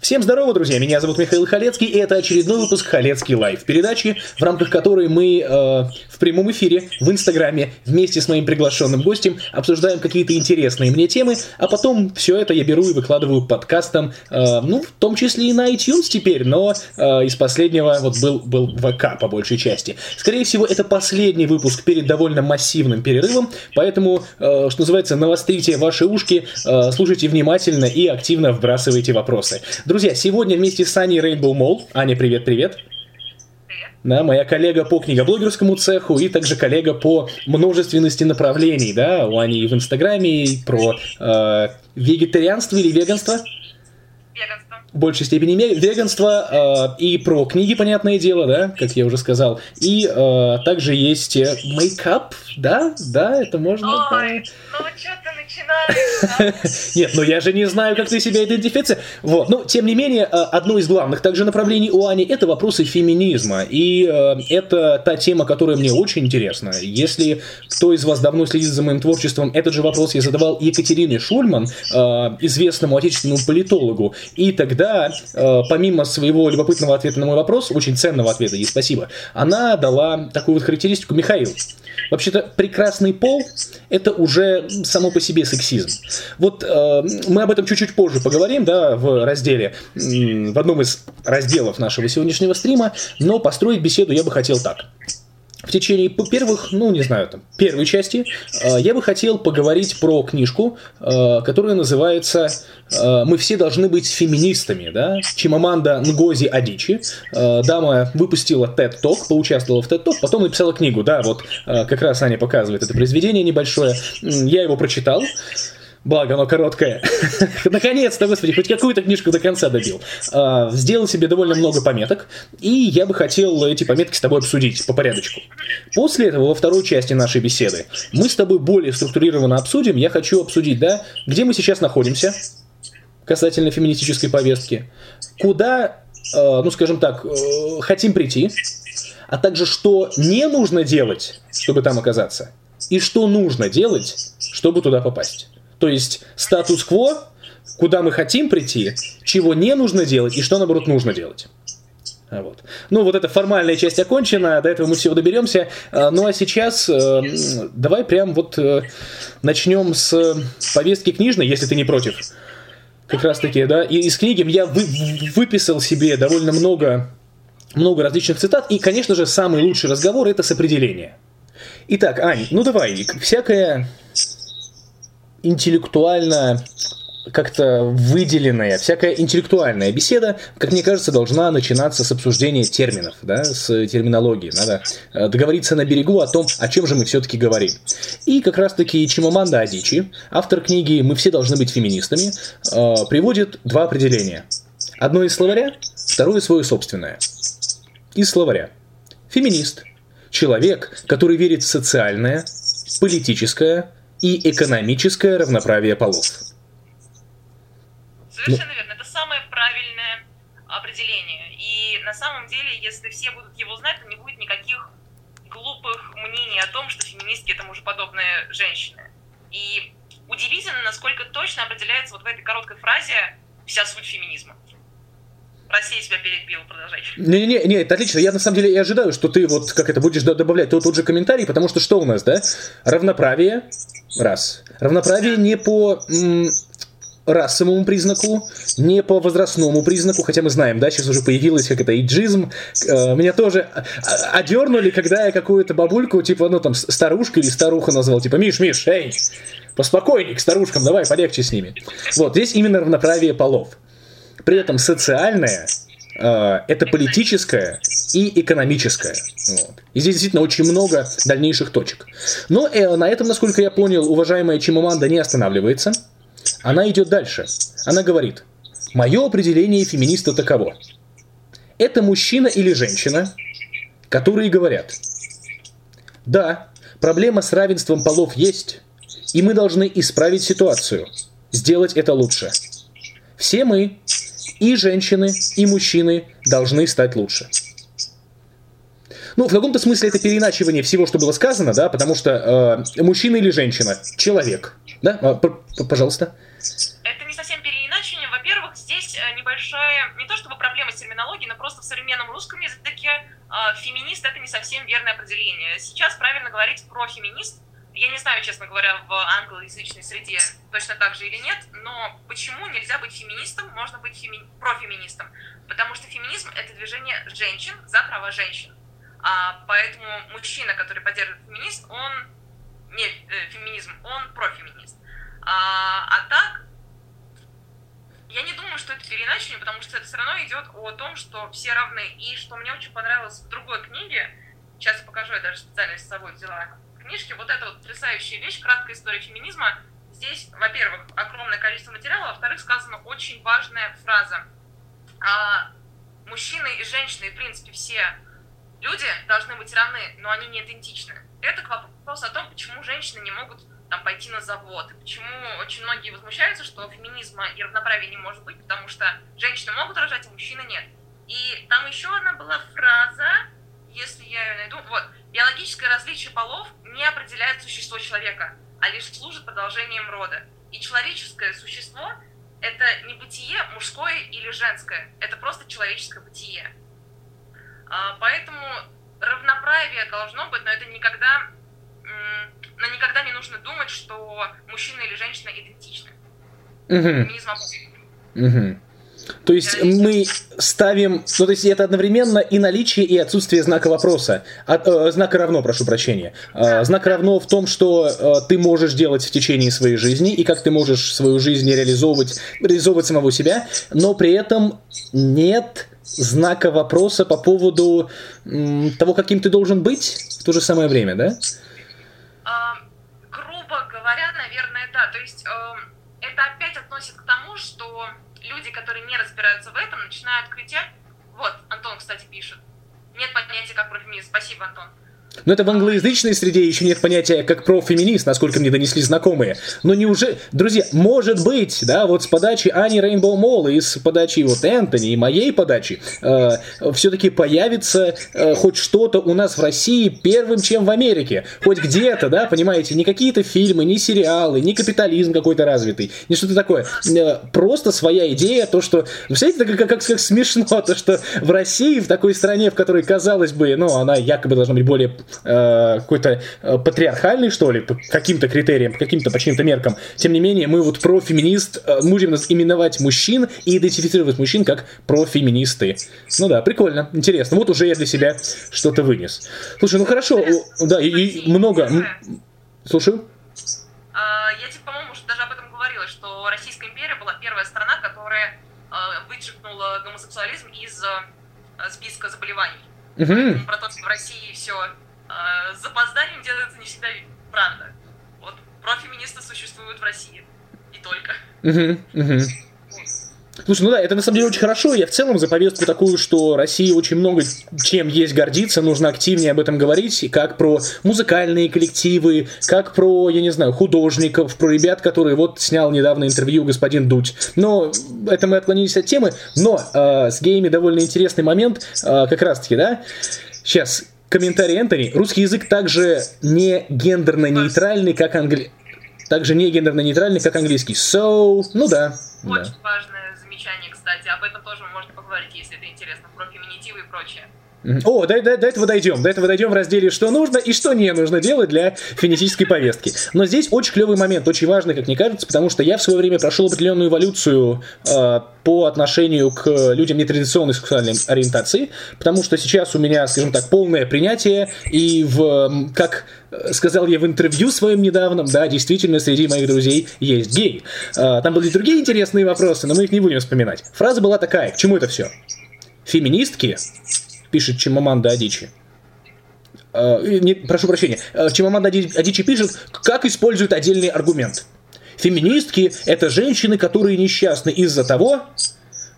Всем здорово, друзья! Меня зовут Михаил Халецкий, и это очередной выпуск Халецкий Лайв, передачи, в рамках которой мы э, в прямом эфире в Инстаграме вместе с моим приглашенным гостем обсуждаем какие-то интересные мне темы, а потом все это я беру и выкладываю подкастом, э, ну, в том числе и на iTunes теперь, но э, из последнего вот был, был ВК по большей части. Скорее всего, это последний выпуск перед довольно массивным перерывом, поэтому, э, что называется, навострите ваши ушки, э, слушайте внимательно и активно вбрасывайте вопросы. Друзья, сегодня вместе с Аней Rainbow Mall. Аня, привет-привет. Да, моя коллега по книгоблогерскому цеху и также коллега по множественности направлений, да, у Ани и в Инстаграме, и про э, вегетарианство или веганство. Веганство. В большей степени веганство э, и про книги, понятное дело, да, как я уже сказал. И э, также есть мейкап, да, да, это можно. Ой, ну что начинаешь? Нет, ну я же не знаю, как ты себя идентифицируешь. Вот, но тем не менее, одно из главных также направлений у Ани это вопросы феминизма. И э, это та тема, которая мне очень интересна. Если кто из вас давно следит за моим творчеством, этот же вопрос я задавал Екатерине Шульман, э, известному отечественному политологу. И тогда, э, помимо своего любопытного ответа на мой вопрос, очень ценного ответа, ей спасибо, она дала такую вот характеристику. Михаил, Вообще-то прекрасный пол – это уже само по себе сексизм. Вот э, мы об этом чуть-чуть позже поговорим, да, в разделе, в одном из разделов нашего сегодняшнего стрима, но построить беседу я бы хотел так в течение первых, ну не знаю, там, первой части, э, я бы хотел поговорить про книжку, э, которая называется э, «Мы все должны быть феминистами», да, Чимаманда Нгози Адичи. Дама выпустила TED Talk, поучаствовала в TED Talk, потом написала книгу, да, вот как раз Аня показывает это произведение небольшое. Я его прочитал. Благо, оно короткое. Наконец-то, господи, хоть какую-то книжку до конца добил. А, сделал себе довольно много пометок, и я бы хотел эти пометки с тобой обсудить по порядочку. После этого, во второй части нашей беседы, мы с тобой более структурированно обсудим. Я хочу обсудить, да, где мы сейчас находимся касательно феминистической повестки, куда, а, ну, скажем так, э, хотим прийти, а также что не нужно делать, чтобы там оказаться, и что нужно делать, чтобы туда попасть. То есть статус-кво, куда мы хотим прийти, чего не нужно делать и что, наоборот, нужно делать. А вот. Ну, вот эта формальная часть окончена, до этого мы всего доберемся. А, ну, а сейчас э, давай прям вот э, начнем с повестки книжной, если ты не против. Как раз таки, да. И из книги я вы, выписал себе довольно много, много различных цитат. И, конечно же, самый лучший разговор это с определения. Итак, Ань, ну давай, всякая интеллектуально как-то выделенная, всякая интеллектуальная беседа, как мне кажется, должна начинаться с обсуждения терминов, да, с терминологии. Надо э, договориться на берегу о том, о чем же мы все-таки говорим. И как раз-таки Чимаманда Адичи, автор книги «Мы все должны быть феминистами», э, приводит два определения. Одно из словаря, второе свое собственное. Из словаря. Феминист. Человек, который верит в социальное, политическое, и экономическое равноправие полов. Совершенно ну. верно. Это самое правильное определение. И на самом деле, если все будут его знать, то не будет никаких глупых мнений о том, что феминистки это мужеподобные женщины. И удивительно, насколько точно определяется вот в этой короткой фразе вся суть феминизма. Россия себя перебила, продолжай. Не-не-не, не, это отлично. Я на самом деле и ожидаю, что ты вот как это будешь добавлять тот, тот же комментарий, потому что что у нас, да? Равноправие, раз. Равноправие не по расовому признаку, не по возрастному признаку, хотя мы знаем, да, сейчас уже появилось как это иджизм. Э, меня тоже одернули, когда я какую-то бабульку, типа, ну там, старушка или старуха назвал, типа, Миш, Миш, эй, поспокойней к старушкам, давай, полегче с ними. Вот, здесь именно равноправие полов. При этом социальное э, это политическое и экономическое. Вот. И здесь действительно очень много дальнейших точек. Но э, на этом, насколько я понял, уважаемая Чимаманда не останавливается. Она идет дальше. Она говорит, мое определение феминиста таково. Это мужчина или женщина, которые говорят, да, проблема с равенством полов есть, и мы должны исправить ситуацию, сделать это лучше. Все мы, и женщины, и мужчины должны стать лучше. Ну, в каком-то смысле это переиначивание всего, что было сказано, да, потому что э, мужчина или женщина, человек, да, а, пожалуйста. Это не совсем переиначивание. Во-первых, здесь э, небольшая, не то чтобы проблема с терминологией, но просто в современном русском языке э, феминист это не совсем верное определение. Сейчас правильно говорить про феминист. Я не знаю, честно говоря, в англоязычной среде точно так же или нет, но почему нельзя быть феминистом, можно быть феми... профеминистом? Потому что феминизм — это движение женщин за права женщин. А, поэтому мужчина, который поддерживает феминист, он не э, феминизм, он профеминист. А, а так, я не думаю, что это переиначивание, потому что это все равно идет о том, что все равны. И что мне очень понравилось в другой книге, сейчас я покажу, я даже специально с собой взяла книжки, вот эта вот потрясающая вещь, краткая история феминизма. Здесь, во-первых, огромное количество материала, а во-вторых, сказана очень важная фраза. А, мужчины и женщины, в принципе, все люди должны быть равны, но они не идентичны. Это вопрос о том, почему женщины не могут там, пойти на завод. И почему очень многие возмущаются, что феминизма и равноправия не может быть, потому что женщины могут рожать, а мужчины нет. И там еще одна была фраза, если я ее найду, вот, биологическое различие полов не определяет существо человека, а лишь служит продолжением рода. И человеческое существо — это не бытие мужское или женское, это просто человеческое бытие. А, поэтому равноправие должно быть, но это никогда но никогда не нужно думать, что мужчина или женщина идентичны. Угу. Угу. То есть мы ставим, ну то есть это одновременно и наличие, и отсутствие знака вопроса, от, э, знака равно, прошу прощения. Э, знак равно в том, что э, ты можешь делать в течение своей жизни, и как ты можешь свою жизнь реализовывать, реализовывать самого себя, но при этом нет знака вопроса по поводу м, того, каким ты должен быть в то же самое время, да? Люди, которые не разбираются в этом, начинают кричать. Вот, Антон, кстати, пишет. Нет понятия, как профеминист. Спасибо, Антон. Но это в англоязычной среде еще нет понятия как профеминист, насколько мне донесли знакомые. Но неужели... Друзья, может быть, да, вот с подачи Ани Рейнбоу Молл и с подачи вот Энтони и моей подачи э, все-таки появится э, хоть что-то у нас в России первым, чем в Америке. Хоть где-то, да, понимаете, не какие-то фильмы, не сериалы, не капитализм какой-то развитый, не что-то такое. Э, просто своя идея, то, что... Представляете, как, как, как, как смешно, то, что в России, в такой стране, в которой, казалось бы, ну, она якобы должна быть более э, какой-то э, патриархальный, что ли, по каким-то критериям, по каким-то, по чьим-то меркам. Тем не менее, мы вот профеминист, э, будем именовать мужчин и идентифицировать мужчин как профеминисты. Ну да, прикольно, интересно. Вот уже я для себя что-то вынес. Слушай, ну хорошо, да, и, и много... Слушаю. А, я тебе, по-моему, даже об этом говорила, что Российская империя была первая страна, которая э, вычеркнула гомосексуализм из списка заболеваний. Угу. Про то, что в России все э, с запозданием делается не всегда правда. Вот профеминисты существуют в России. И только. Слушай, ну да, это на самом деле очень хорошо. Я в целом за повестку такую, что России очень много чем есть гордиться, нужно активнее об этом говорить, как про музыкальные коллективы, как про, я не знаю, художников, про ребят, которые вот снял недавно интервью господин Дудь. Но это мы отклонились от темы, но э, с геями довольно интересный момент, э, как раз-таки, да? Сейчас, комментарий Энтони. Русский язык также не гендерно-нейтральный, как англи... Также не гендерно-нейтральный, как английский. So, ну да. Очень да. важное замечание, кстати. Об этом тоже можно поговорить, если это интересно, про феминитивы и прочее. О, до, до, до этого дойдем. До этого дойдем в разделе, что нужно и что не нужно делать для фенетической повестки. Но здесь очень клевый момент, очень важный, как мне кажется, потому что я в свое время прошел определенную эволюцию э, по отношению к людям нетрадиционной сексуальной ориентации, потому что сейчас у меня, скажем так, полное принятие, и в, как сказал я в интервью своем недавнем, да, действительно, среди моих друзей есть гей. Э, там были другие интересные вопросы, но мы их не будем вспоминать. Фраза была такая, к чему это все? Феминистки пишет Чимаманда Адичи. Uh, не, прошу прощения. Uh, Чимаманда Адичи пишет, как используют отдельный аргумент. Феминистки – это женщины, которые несчастны из-за того,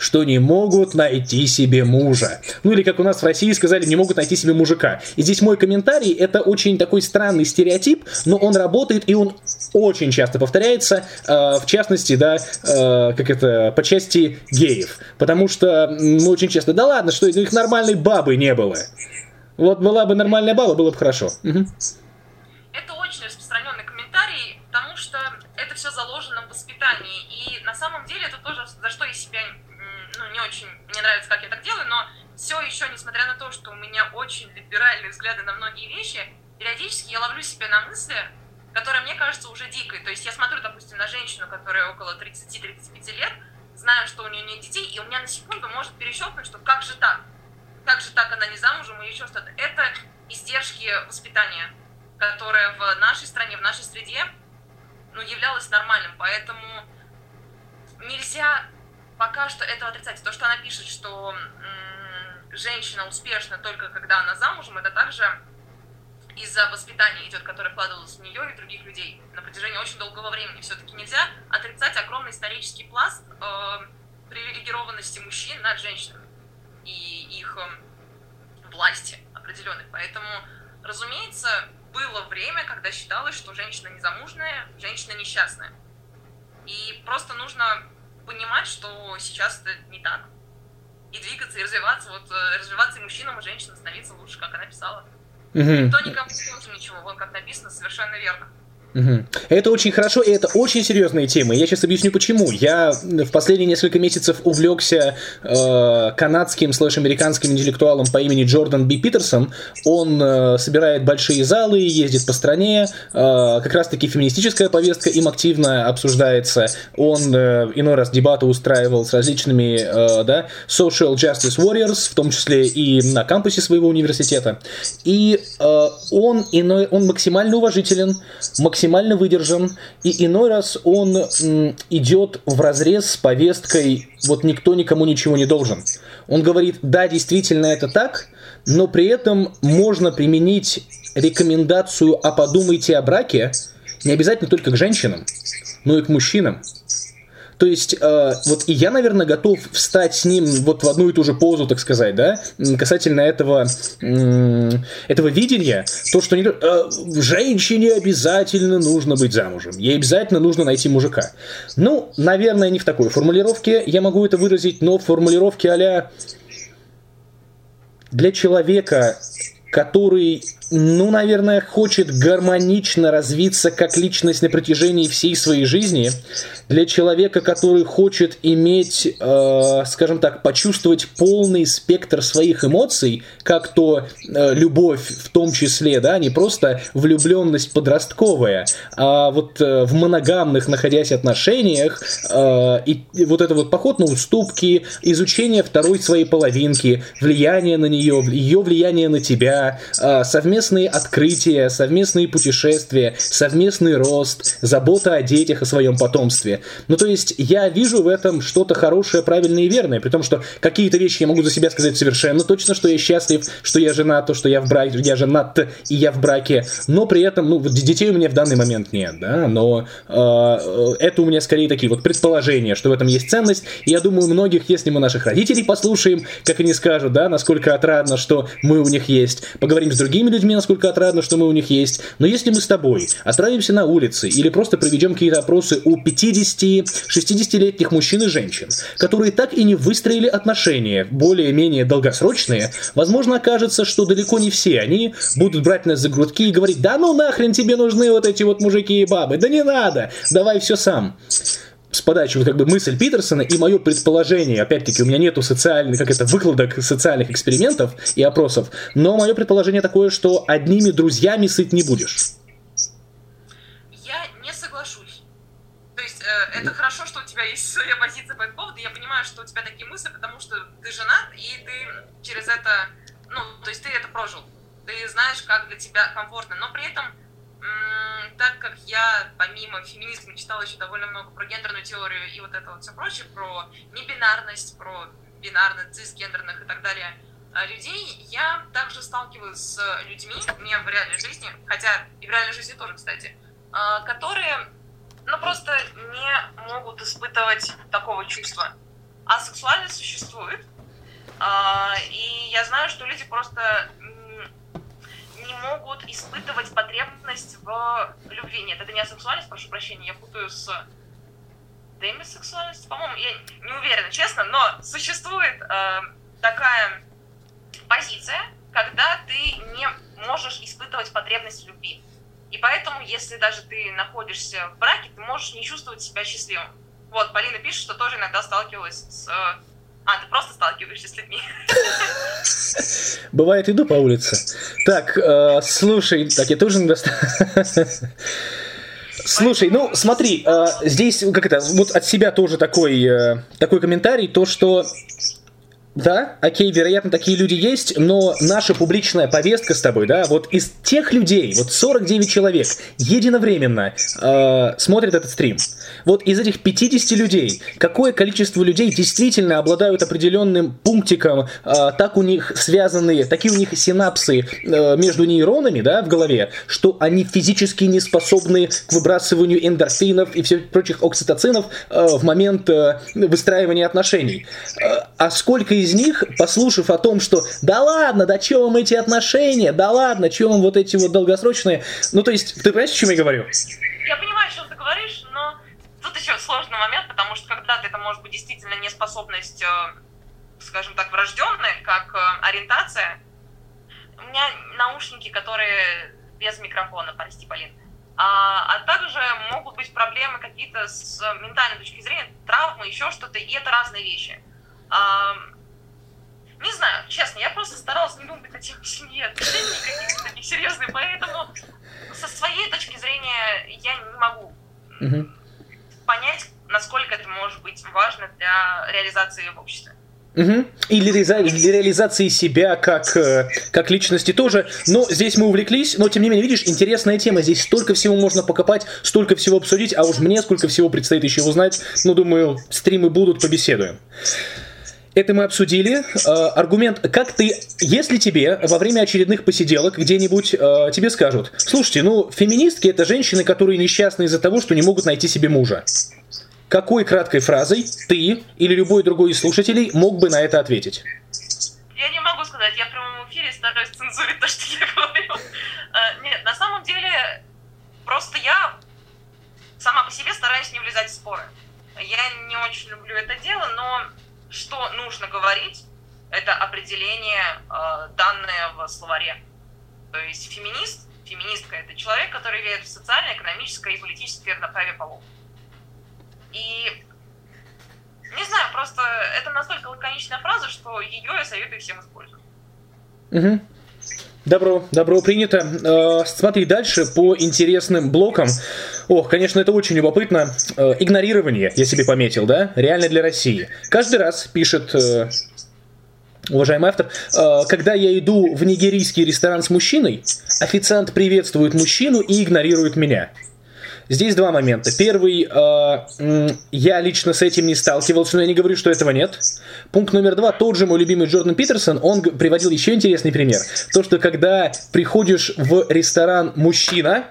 что не могут найти себе мужа. Ну или, как у нас в России сказали, не могут найти себе мужика. И здесь мой комментарий, это очень такой странный стереотип, но он работает и он очень часто повторяется, э, в частности, да, э, как это, по части геев. Потому что мы очень часто, да ладно, что их нормальной бабы не было. Вот была бы нормальная баба, было бы хорошо. Это очень распространенный комментарий, потому что это все заложено в воспитании. И на самом деле это тоже, за что я себя очень мне нравится, как я так делаю, но все еще, несмотря на то, что у меня очень либеральные взгляды на многие вещи, периодически я ловлю себя на мысли, которая мне кажется уже дикой. То есть я смотрю, допустим, на женщину, которая около 30-35 лет, знаю, что у нее нет детей, и у меня на секунду может перещелкнуть, что как же так? Как же так она не замужем или еще что-то? Это издержки воспитания, которое в нашей стране, в нашей среде ну, являлось нормальным. Поэтому нельзя пока что этого отрицать. То, что она пишет, что м- женщина успешна только когда она замужем, это также из-за воспитания идет, которое вкладывалось в нее и других людей на протяжении очень долгого времени. Все-таки нельзя отрицать огромный исторический пласт э, привилегированности мужчин над женщинами и их э, власти определенной. Поэтому, разумеется, было время, когда считалось, что женщина незамужная, женщина несчастная. И просто нужно понимать, что сейчас это не так. И двигаться, и развиваться. Вот э, развиваться и мужчинам, и женщинам становиться лучше, как она писала. Угу. Никто никому не должен ничего, вот как написано, совершенно верно. Это очень хорошо, и это очень серьезная тема. Я сейчас объясню почему. Я в последние несколько месяцев увлекся э, канадским слэш-американским интеллектуалом по имени Джордан Би Питерсон. Он э, собирает большие залы, ездит по стране. Э, как раз-таки феминистическая повестка им активно обсуждается. Он э, иной раз дебаты устраивал с различными э, да, social justice warriors, в том числе и на кампусе своего университета. И э, он, иной, он максимально уважителен, максимально максимально выдержан, и иной раз он идет в разрез с повесткой «вот никто никому ничего не должен». Он говорит, да, действительно это так, но при этом можно применить рекомендацию «а подумайте о браке» не обязательно только к женщинам, но и к мужчинам. То есть, э, вот и я, наверное, готов встать с ним вот в одну и ту же позу, так сказать, да, касательно этого, э, этого видения, то, что не, э, женщине обязательно нужно быть замужем, ей обязательно нужно найти мужика. Ну, наверное, не в такой формулировке я могу это выразить, но в формулировке а для человека, который ну, наверное, хочет гармонично развиться как личность на протяжении всей своей жизни, для человека, который хочет иметь, э, скажем так, почувствовать полный спектр своих эмоций, как то э, любовь в том числе, да, не просто влюбленность подростковая, а вот э, в моногамных находясь отношениях э, и, и вот это вот поход на уступки, изучение второй своей половинки, влияние на нее, ее влияние на тебя, э, совместные открытия, совместные путешествия, совместный рост, забота о детях, о своем потомстве. Ну, то есть, я вижу в этом что-то хорошее, правильное и верное, при том, что какие-то вещи я могу за себя сказать совершенно точно, что я счастлив, что я женат, то, что я в браке, я женат и я в браке, но при этом, ну, детей у меня в данный момент нет, да, но э, это у меня скорее такие вот предположения, что в этом есть ценность, и я думаю, многих, если мы наших родителей послушаем, как они скажут, да, насколько отрадно, что мы у них есть, поговорим с другими людьми, насколько отрадно, что мы у них есть, но если мы с тобой отправимся на улицы или просто проведем какие-то опросы у 50 50-60-летних мужчин и женщин, которые так и не выстроили отношения более-менее долгосрочные, возможно, окажется, что далеко не все они будут брать нас за грудки и говорить, да ну нахрен тебе нужны вот эти вот мужики и бабы, да не надо, давай все сам подачи вот как бы мысль Питерсона и мое предположение, опять-таки у меня нету социальных, как это, выкладок социальных экспериментов и опросов, но мое предположение такое, что одними друзьями сыт не будешь. это хорошо, что у тебя есть своя позиция по этому поводу. Я понимаю, что у тебя такие мысли, потому что ты женат, и ты через это, ну, то есть ты это прожил. Ты знаешь, как для тебя комфортно. Но при этом, так как я помимо феминизма читала еще довольно много про гендерную теорию и вот это вот все прочее, про небинарность, про бинарных, цисгендерных и так далее э, людей, я также сталкиваюсь с людьми, мне в реальной жизни, хотя и в реальной жизни тоже, кстати, э, которые ну, просто не могут испытывать такого чувства. А сексуальность существует. А, и я знаю, что люди просто могут испытывать потребность в любви. Нет, это не асексуальность, прошу прощения, я путаю с демисексуальностью. По-моему, я не уверена, честно, но существует э, такая позиция, когда ты не можешь испытывать потребность в любви. И поэтому, если даже ты находишься в браке, ты можешь не чувствовать себя счастливым. Вот, Полина пишет, что тоже иногда сталкивалась с... А, ты просто сталкиваешься с людьми. Бывает, иду по улице. Так, э, слушай, так я тоже недостаточно... Слушай, ну смотри, э, здесь как это, вот от себя тоже такой, э, такой комментарий, то что да, окей, вероятно, такие люди есть, но наша публичная повестка с тобой, да, вот из тех людей, вот 49 человек единовременно э, смотрят этот стрим. Вот из этих 50 людей, какое количество людей действительно обладают определенным пунктиком, э, так у них связаны, такие у них синапсы э, между нейронами, да, в голове, что они физически не способны к выбрасыванию эндорфинов и всех прочих окситоцинов э, в момент э, выстраивания отношений. Э, а сколько из них, послушав о том, что да ладно, да чё вам эти отношения, да ладно, чё вам вот эти вот долгосрочные, ну то есть, ты понимаешь, о чем я говорю? Я понимаю, о чем ты говоришь, но тут еще сложный момент, потому что когда-то это может быть действительно неспособность, э, скажем так, врожденная, как э, ориентация. У меня наушники, которые без микрофона, прости, Полин. А, а также могут быть проблемы какие-то с ментальной точки зрения, травмы, еще что-то, и это разные вещи. А, не знаю, честно, я просто старалась не думать о теме семьи, отношений каких-то таких серьезных, поэтому со своей точки зрения я не могу угу. понять, насколько это может быть важно для реализации в обществе. Угу. И для, для реализации себя как, э, как личности тоже. Но здесь мы увлеклись, но тем не менее, видишь, интересная тема. Здесь столько всего можно покопать, столько всего обсудить, а уж мне сколько всего предстоит еще узнать. Ну, думаю, стримы будут, побеседуем. Это мы обсудили. Э, аргумент, как ты, если тебе во время очередных посиделок где-нибудь э, тебе скажут, слушайте, ну, феминистки это женщины, которые несчастны из-за того, что не могут найти себе мужа. Какой краткой фразой ты или любой другой из слушателей мог бы на это ответить? Я не могу сказать, я в прямом эфире стараюсь цензурить то, что я говорю. Э, нет, на самом деле, просто я сама по себе стараюсь не влезать в споры. Я не очень люблю это дело, но что нужно говорить, это определение, э, данное в словаре. То есть феминист, феминистка – это человек, который верит в социальное, экономическое и политическое равноправие полов. И не знаю, просто это настолько лаконичная фраза, что ее я советую всем использовать. Угу. Добро, добро принято. Э, смотри дальше по интересным блокам. Ох, конечно, это очень любопытно. Э, игнорирование, я себе пометил, да? Реально для России. Каждый раз пишет э, уважаемый автор, когда я иду в нигерийский ресторан с мужчиной, официант приветствует мужчину и игнорирует меня. Здесь два момента. Первый, я лично с этим не сталкивался, но я не говорю, что этого нет. Пункт номер два, тот же мой любимый Джордан Питерсон, он приводил еще интересный пример. То, что когда приходишь в ресторан мужчина,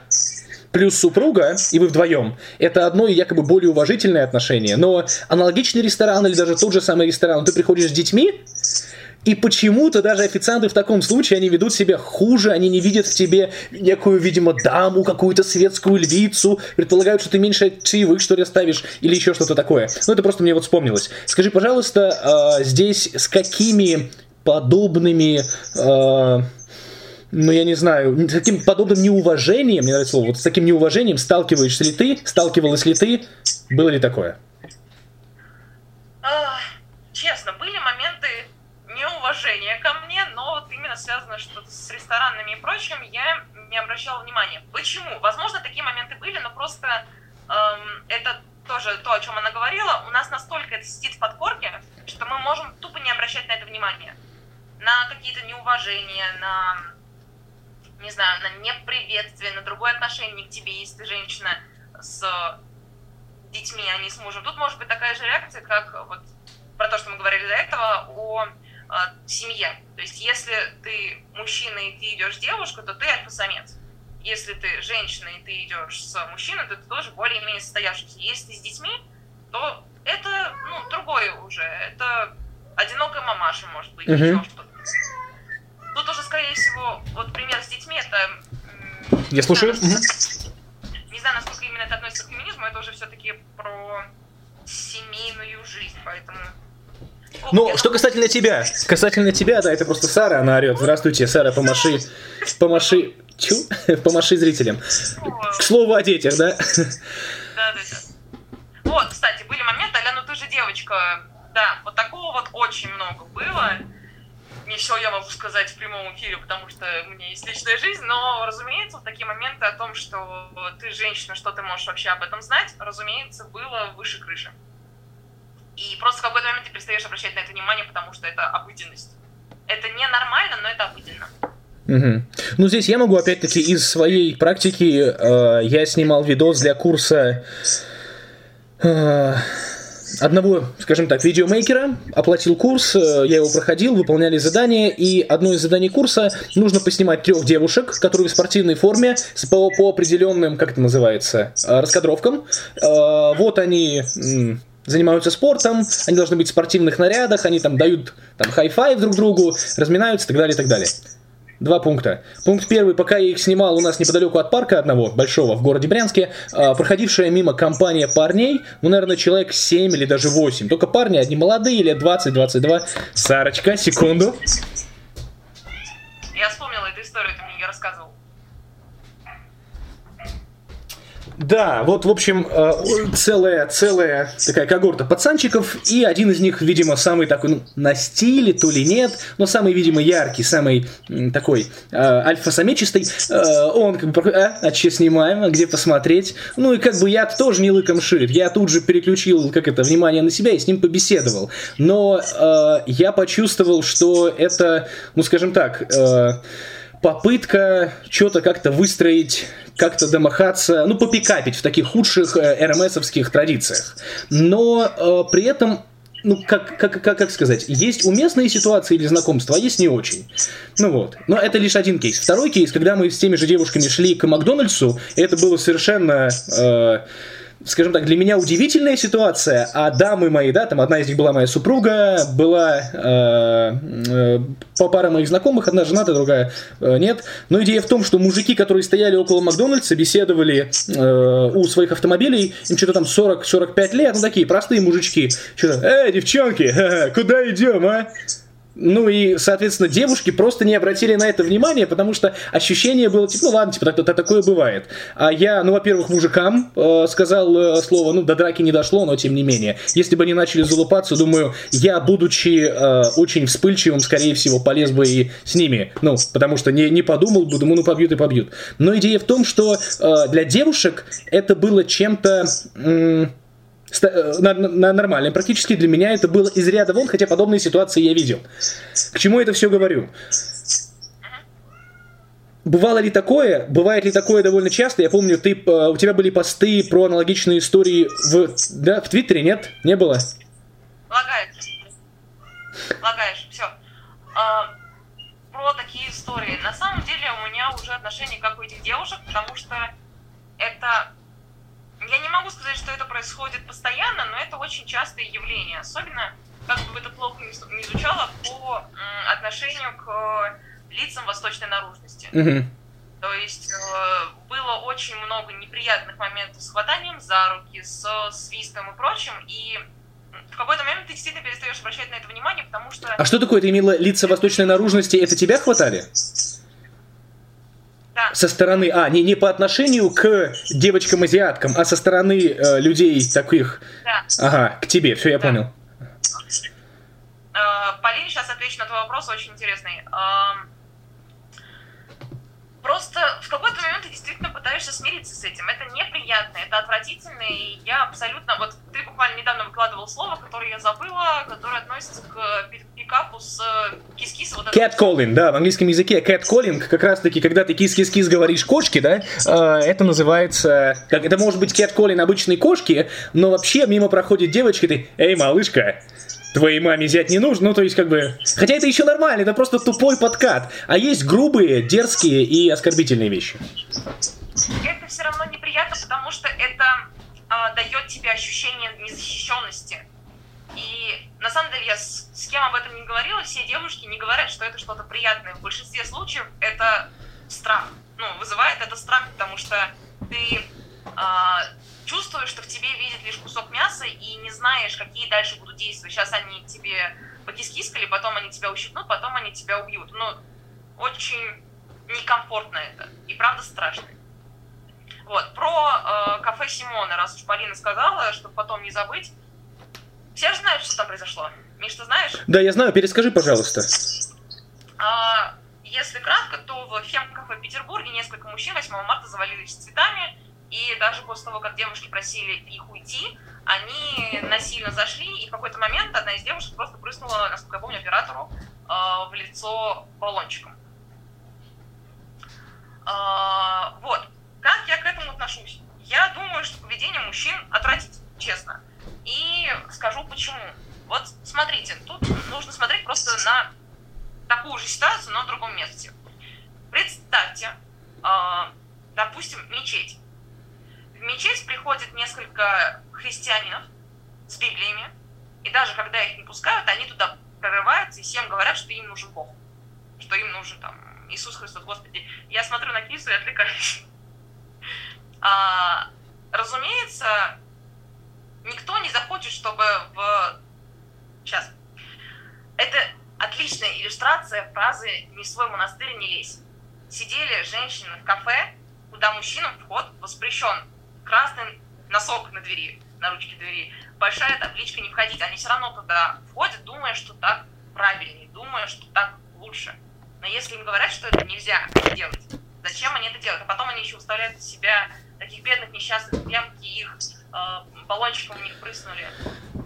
плюс супруга, и вы вдвоем, это одно и якобы более уважительное отношение. Но аналогичный ресторан или даже тот же самый ресторан, ты приходишь с детьми, и почему-то даже официанты в таком случае, они ведут себя хуже, они не видят в тебе некую, видимо, даму, какую-то светскую львицу, предполагают, что ты меньше чаевых, что ли, оставишь, или еще что-то такое. Ну, это просто мне вот вспомнилось. Скажи, пожалуйста, э, здесь с какими подобными... Э, ну, я не знаю, с таким подобным неуважением, мне нравится слово, вот с таким неуважением сталкиваешься ли ты, сталкивалась ли ты, было ли такое? честно, были моменты, неуважение ко мне, но вот именно связано что с ресторанами и прочим, я не обращала внимания. Почему? Возможно, такие моменты были, но просто эм, это тоже то, о чем она говорила, у нас настолько это сидит в подкорке, что мы можем тупо не обращать на это внимания. На какие-то неуважения, на, не знаю, на неприветствие, на другое отношение к тебе, если ты женщина с детьми, а не с мужем. Тут может быть такая же реакция, как вот про то, что мы говорили до этого, о а, семье. То есть, если ты мужчина и ты идешь с девушкой, то ты альфа-самец. Если ты женщина и ты идешь с мужчиной, то ты тоже более-менее состоявшийся. Если ты с детьми, то это ну, другое уже. Это одинокая мамаша, может быть, uh-huh. еще что-то. Тут уже, скорее всего, вот пример с детьми, это... Я слушаю. Не знаю, не знаю, насколько именно это относится к феминизму, это уже все-таки про семейную жизнь, поэтому ну, что касательно тебя. Касательно тебя, да, это просто Сара, она орет. Здравствуйте, Сара, помаши. Помаши. Чу? Помаши зрителям. К слову о детях, да? Да, да, да. Вот, кстати, были моменты, Аля, ну ты же девочка, Да, вот такого вот очень много было. Не все я могу сказать в прямом эфире, потому что у меня есть личная жизнь, но, разумеется, вот такие моменты о том, что ты женщина, что ты можешь вообще об этом знать, разумеется, было выше крыши. И просто в какой-то момент ты перестаешь обращать на это внимание, потому что это обыденность. Это не нормально, но это обыденно. Угу. Ну, здесь я могу, опять-таки, из своей практики, э, я снимал видос для курса э, одного, скажем так, видеомейкера, оплатил курс, э, я его проходил, выполняли задания, и одно из заданий курса нужно поснимать трех девушек, которые в спортивной форме, по, по определенным, как это называется, э, раскадровкам. Э, вот они занимаются спортом, они должны быть в спортивных нарядах, они там дают там high five друг другу, разминаются и так далее, и так далее. Два пункта. Пункт первый, пока я их снимал у нас неподалеку от парка одного, большого, в городе Брянске, э, проходившая мимо компания парней, ну, наверное, человек 7 или даже 8. Только парни, одни молодые, лет 20-22. Сарочка, секунду. Я вспомнила эту историю, ты мне ее рассказывал. Да, вот, в общем, э, целая, целая такая когорта пацанчиков, и один из них, видимо, самый такой, ну, на стиле, то ли нет, но самый, видимо, яркий, самый такой э, альфа-самечистый, э, он как бы, а, а что снимаем, а где посмотреть? Ну, и как бы я тоже не лыком шит, я тут же переключил, как это, внимание на себя и с ним побеседовал, но э, я почувствовал, что это, ну, скажем так, э, попытка что-то как-то выстроить, как-то домахаться, ну, попикапить в таких худших э, РМСовских традициях. Но э, при этом ну, как, как, как, как сказать, есть уместные ситуации или знакомства, а есть не очень. Ну вот. Но это лишь один кейс. Второй кейс, когда мы с теми же девушками шли к Макдональдсу, это было совершенно... Э, скажем так, для меня удивительная ситуация, а дамы мои, да, там одна из них была моя супруга, была э, э, по пара моих знакомых, одна жената, другая э, нет. Но идея в том, что мужики, которые стояли около Макдональдса, беседовали э, у своих автомобилей, им что-то там 40-45 лет, ну такие простые мужички, что-то, эй, девчонки, куда идем, а? Ну и, соответственно, девушки просто не обратили на это внимание, потому что ощущение было, типа, ну ладно, типа, так, так, такое бывает. А я, ну, во-первых, мужикам э, сказал э, слово, ну, до драки не дошло, но тем не менее. Если бы они начали залупаться, думаю, я, будучи э, очень вспыльчивым, скорее всего, полез бы и с ними. Ну, потому что не, не подумал бы, думаю, ну, побьют и побьют. Но идея в том, что э, для девушек это было чем-то... Э, Э, нормальном. Практически для меня это было из ряда вон, хотя подобные ситуации я видел. К чему это все говорю? Бывало ли такое? Бывает ли такое довольно часто? Я помню, ты, э, у тебя были посты про аналогичные истории в, да, в Твиттере, нет? Не было? Лагает. Лагаешь, все. А, про такие истории. На самом деле у меня уже отношения как у этих девушек, потому что это я не могу сказать, что это происходит постоянно, но это очень частое явление, особенно, как бы это плохо не звучало, по отношению к лицам восточной наружности. Mm-hmm. То есть э, было очень много неприятных моментов с хватанием за руки, с свистом и прочим, и в какой-то момент ты действительно перестаешь обращать на это внимание, потому что... А что такое? Ты имела лица восточной наружности, это тебя хватали? Со стороны, а, не, не по отношению к девочкам-азиаткам, а со стороны э, людей таких. Да. Ага, к тебе, все, я да. понял. Э, Полин, сейчас отвечу на твой вопрос, очень интересный. Э, Просто в какой-то момент ты действительно пытаешься смириться с этим. Это неприятно, это отвратительно, и я абсолютно... Вот ты буквально недавно выкладывал слово, которое я забыла, которое относится к пикапу с э, кис-кис. Вот Catcalling, да, в английском языке catcalling, как раз-таки, когда ты кис-кис-кис говоришь кошки, да, э, это называется... Как, это может быть catcalling обычной кошки, но вообще мимо проходит девочка, ты, эй, малышка, твоей маме взять не нужно. Ну, то есть, как бы... Хотя это еще нормально, это просто тупой подкат. А есть грубые, дерзкие и оскорбительные вещи. Это все равно неприятно, потому что это э, дает тебе ощущение незащищенности. И на самом деле я с, с кем об этом не говорила, все девушки не говорят, что это что-то приятное. В большинстве случаев это страх. Ну, вызывает это страх, потому что ты э, чувствуешь, что в тебе видят лишь кусок мяса и не знаешь, какие дальше будут действия. Сейчас они тебе покискискали, потом они тебя ущипнут, потом они тебя убьют. Ну, очень некомфортно это. И правда страшно. Вот, про э, кафе Симона, раз уж Полина сказала, чтобы потом не забыть. Все же знают, что там произошло. Миш, ты знаешь? Да, я знаю, перескажи, пожалуйста. А, если кратко, то в фем-кафе Петербурге несколько мужчин 8 марта завалились цветами, и даже после того, как девушки просили их уйти, они насильно зашли, и в какой-то момент одна из девушек просто прыснула, насколько я помню, оператору э, в лицо баллончиком. Э, вот. Как я к этому отношусь? Я думаю, что поведение мужчин отвратительно, честно. И скажу почему. Вот смотрите, тут нужно смотреть просто на такую же ситуацию, но в другом месте. Представьте, э, допустим, мечеть. В мечеть приходит несколько христианинов с Библиями, и даже когда их не пускают, они туда прорываются и всем говорят, что им нужен Бог, что им нужен там Иисус Христос, Господи. Я смотрю на Кису и отвлекаюсь. А, разумеется, никто не захочет, чтобы в... Сейчас. Это отличная иллюстрация фразы «Не в свой монастырь не лезь». Сидели женщины в кафе, куда мужчинам вход воспрещен. Красный носок на двери на ручке двери, большая табличка «Не входить». Они все равно туда входят, думая, что так правильнее, думая, что так лучше. Но если им говорят, что это нельзя делать, зачем они это делают? А потом они еще выставляют себя таких бедных несчастных пьянки, их э, баллончиком в них прыснули.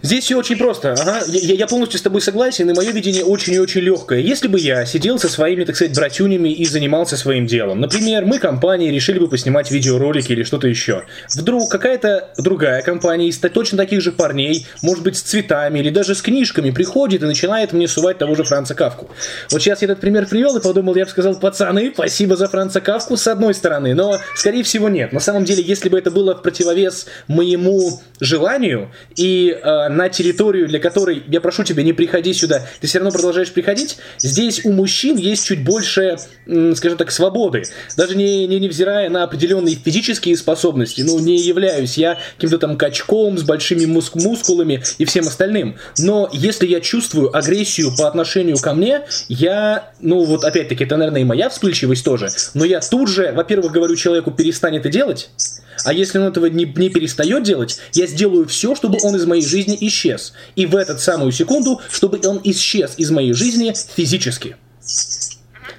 Здесь все очень просто. Ага. Я, я полностью с тобой согласен, и мое видение очень и очень легкое. Если бы я сидел со своими, так сказать, братюнями и занимался своим делом, например, мы компании решили бы поснимать видеоролики или что-то еще. Вдруг какая-то другая компания из точно таких же парней, может быть, с цветами или даже с книжками, приходит и начинает мне сувать того же Франца Кавку. Вот сейчас я этот пример привел и подумал, я бы сказал, пацаны, спасибо за Франца Кавку с одной стороны, но, скорее всего, нет. На самом деле, если бы это было в противовес моему желанию и э, на территорию, для которой я прошу тебя, не приходи сюда, ты все равно продолжаешь приходить, здесь у мужчин есть чуть больше, скажем так, свободы. Даже не, не невзирая на определенные физические способности, ну, не являюсь я каким-то там качком с большими муск мускулами и всем остальным. Но если я чувствую агрессию по отношению ко мне, я, ну, вот опять-таки, это, наверное, и моя вспыльчивость тоже, но я тут же, во-первых, говорю человеку, перестань это делать, а если он этого не, не перестает делать, я сделаю все, чтобы он из моей жизни исчез. И в эту самую секунду, чтобы он исчез из моей жизни физически.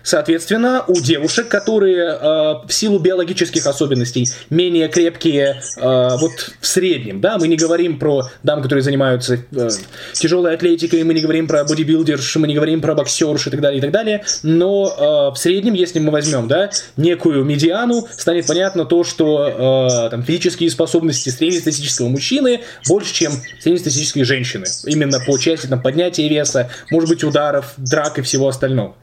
Соответственно, у девушек, которые э, в силу биологических особенностей менее крепкие э, вот в среднем, да, мы не говорим про дам, которые занимаются э, тяжелой атлетикой, мы не говорим про бодибилдерш, мы не говорим про боксерш и так далее, и так далее, но э, в среднем, если мы возьмем, да, некую медиану, станет понятно то, что э, там физические способности среднестатистического мужчины больше, чем среднестатистической женщины, именно по части там поднятия веса, может быть, ударов, драк и всего остального.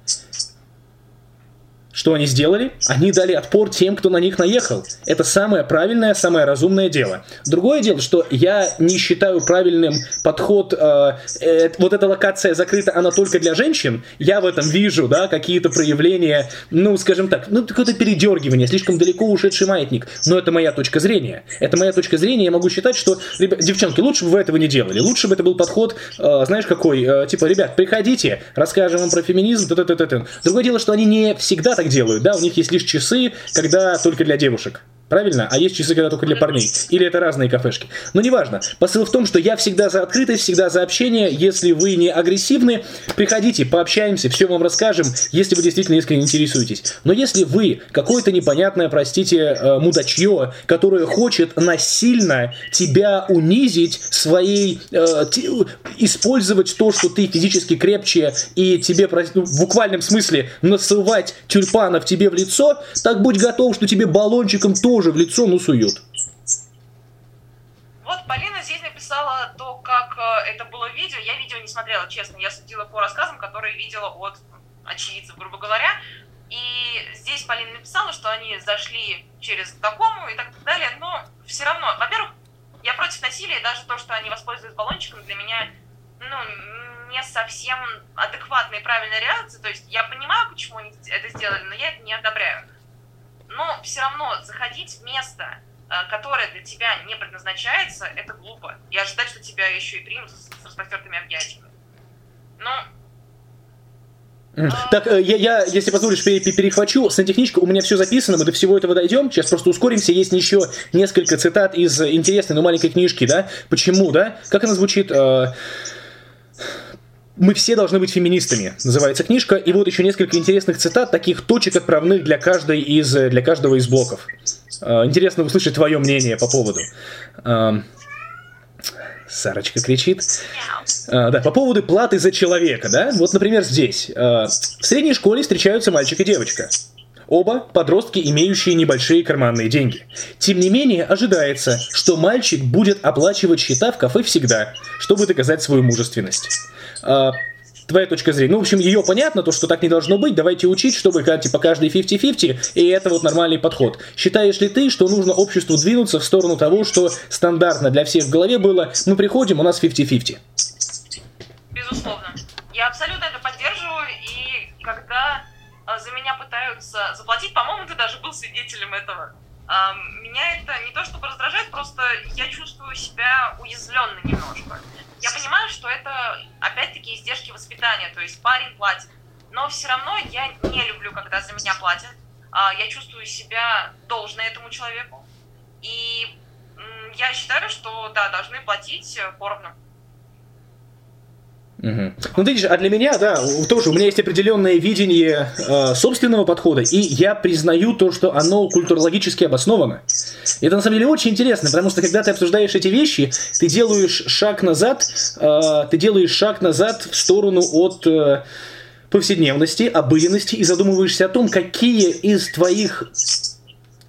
Что они сделали? Они дали отпор тем, кто на них наехал. Это самое правильное, самое разумное дело. Другое дело, что я не считаю правильным подход, э, э, вот эта локация закрыта, она только для женщин. Я в этом вижу, да, какие-то проявления, ну, скажем так, ну, какое-то передергивание, слишком далеко ушедший маятник. Но это моя точка зрения. Это моя точка зрения, я могу считать, что, ребят, девчонки, лучше бы вы этого не делали. Лучше бы это был подход, э, знаешь, какой, э, типа, ребят, приходите, расскажем вам про феминизм, т -т -т -т -т. Другое дело, что они не всегда так делают, да, у них есть лишь часы, когда только для девушек. Правильно? А есть часы, когда только для парней. Или это разные кафешки. Но неважно. Посыл в том, что я всегда за открытость, всегда за общение. Если вы не агрессивны, приходите, пообщаемся, все вам расскажем, если вы действительно искренне интересуетесь. Но если вы какое-то непонятное, простите, э, мудачье, которое хочет насильно тебя унизить своей, э, использовать то, что ты физически крепче и тебе ну, в буквальном смысле насывать тюльпанов тебе в лицо, так будь готов, что тебе баллончиком то тоже в лицо, ну, суют. Вот Полина здесь написала то, как э, это было видео. Я видео не смотрела, честно. Я судила по рассказам, которые видела от очевидцев, грубо говоря. И здесь Полина написала, что они зашли через знакомую и так далее. Но все равно, во-первых, я против насилия, даже то, что они воспользуются баллончиком, для меня ну, не совсем адекватная и правильная реакция. То есть я понимаю, почему они это сделали, но я это не одобряю но все равно заходить в место, э, которое для тебя не предназначается, это глупо. И ожидать, что тебя еще и примут с распростертыми объятиями. Ну, Так, э, я, я, если позволишь, перехвачу. Сантехничка, у меня все записано, мы до всего этого дойдем. Сейчас просто ускоримся. Есть еще несколько цитат из интересной, но маленькой книжки, да? Почему, да? Как она звучит? Э, мы все должны быть феминистами, называется книжка. И вот еще несколько интересных цитат, таких точек отправных для, каждой из, для каждого из блоков. Э, интересно услышать твое мнение по поводу. Сарочка кричит. А, да, по поводу платы за человека, да? Вот, например, здесь. А, в средней школе встречаются мальчик и девочка. Оба подростки, имеющие небольшие карманные деньги. Тем не менее, ожидается, что мальчик будет оплачивать счета в кафе всегда, чтобы доказать свою мужественность. А, твоя точка зрения. Ну, в общем, ее понятно, то, что так не должно быть, давайте учить, чтобы, типа, каждый 50-50, и это вот нормальный подход. Считаешь ли ты, что нужно обществу двинуться в сторону того, что стандартно для всех в голове было, мы приходим, у нас 50-50? Безусловно. Я абсолютно это поддерживаю, и когда а, за меня пытаются заплатить, по-моему, ты даже был свидетелем этого, а, меня это не то чтобы раздражает, просто я чувствую себя уязвленной немножко. Я понимаю, что это, опять-таки, издержки воспитания, то есть парень платит. Но все равно я не люблю, когда за меня платят. А, я чувствую себя должной этому человеку. И я считаю, что, да, должны платить поровну. Угу. Ну, видишь, а для меня, да, тоже у меня есть определенное видение э, собственного подхода, и я признаю то, что оно культурологически обосновано. И это на самом деле очень интересно, потому что когда ты обсуждаешь эти вещи, ты делаешь шаг назад, э, ты делаешь шаг назад в сторону от э, повседневности, обыденности и задумываешься о том, какие из твоих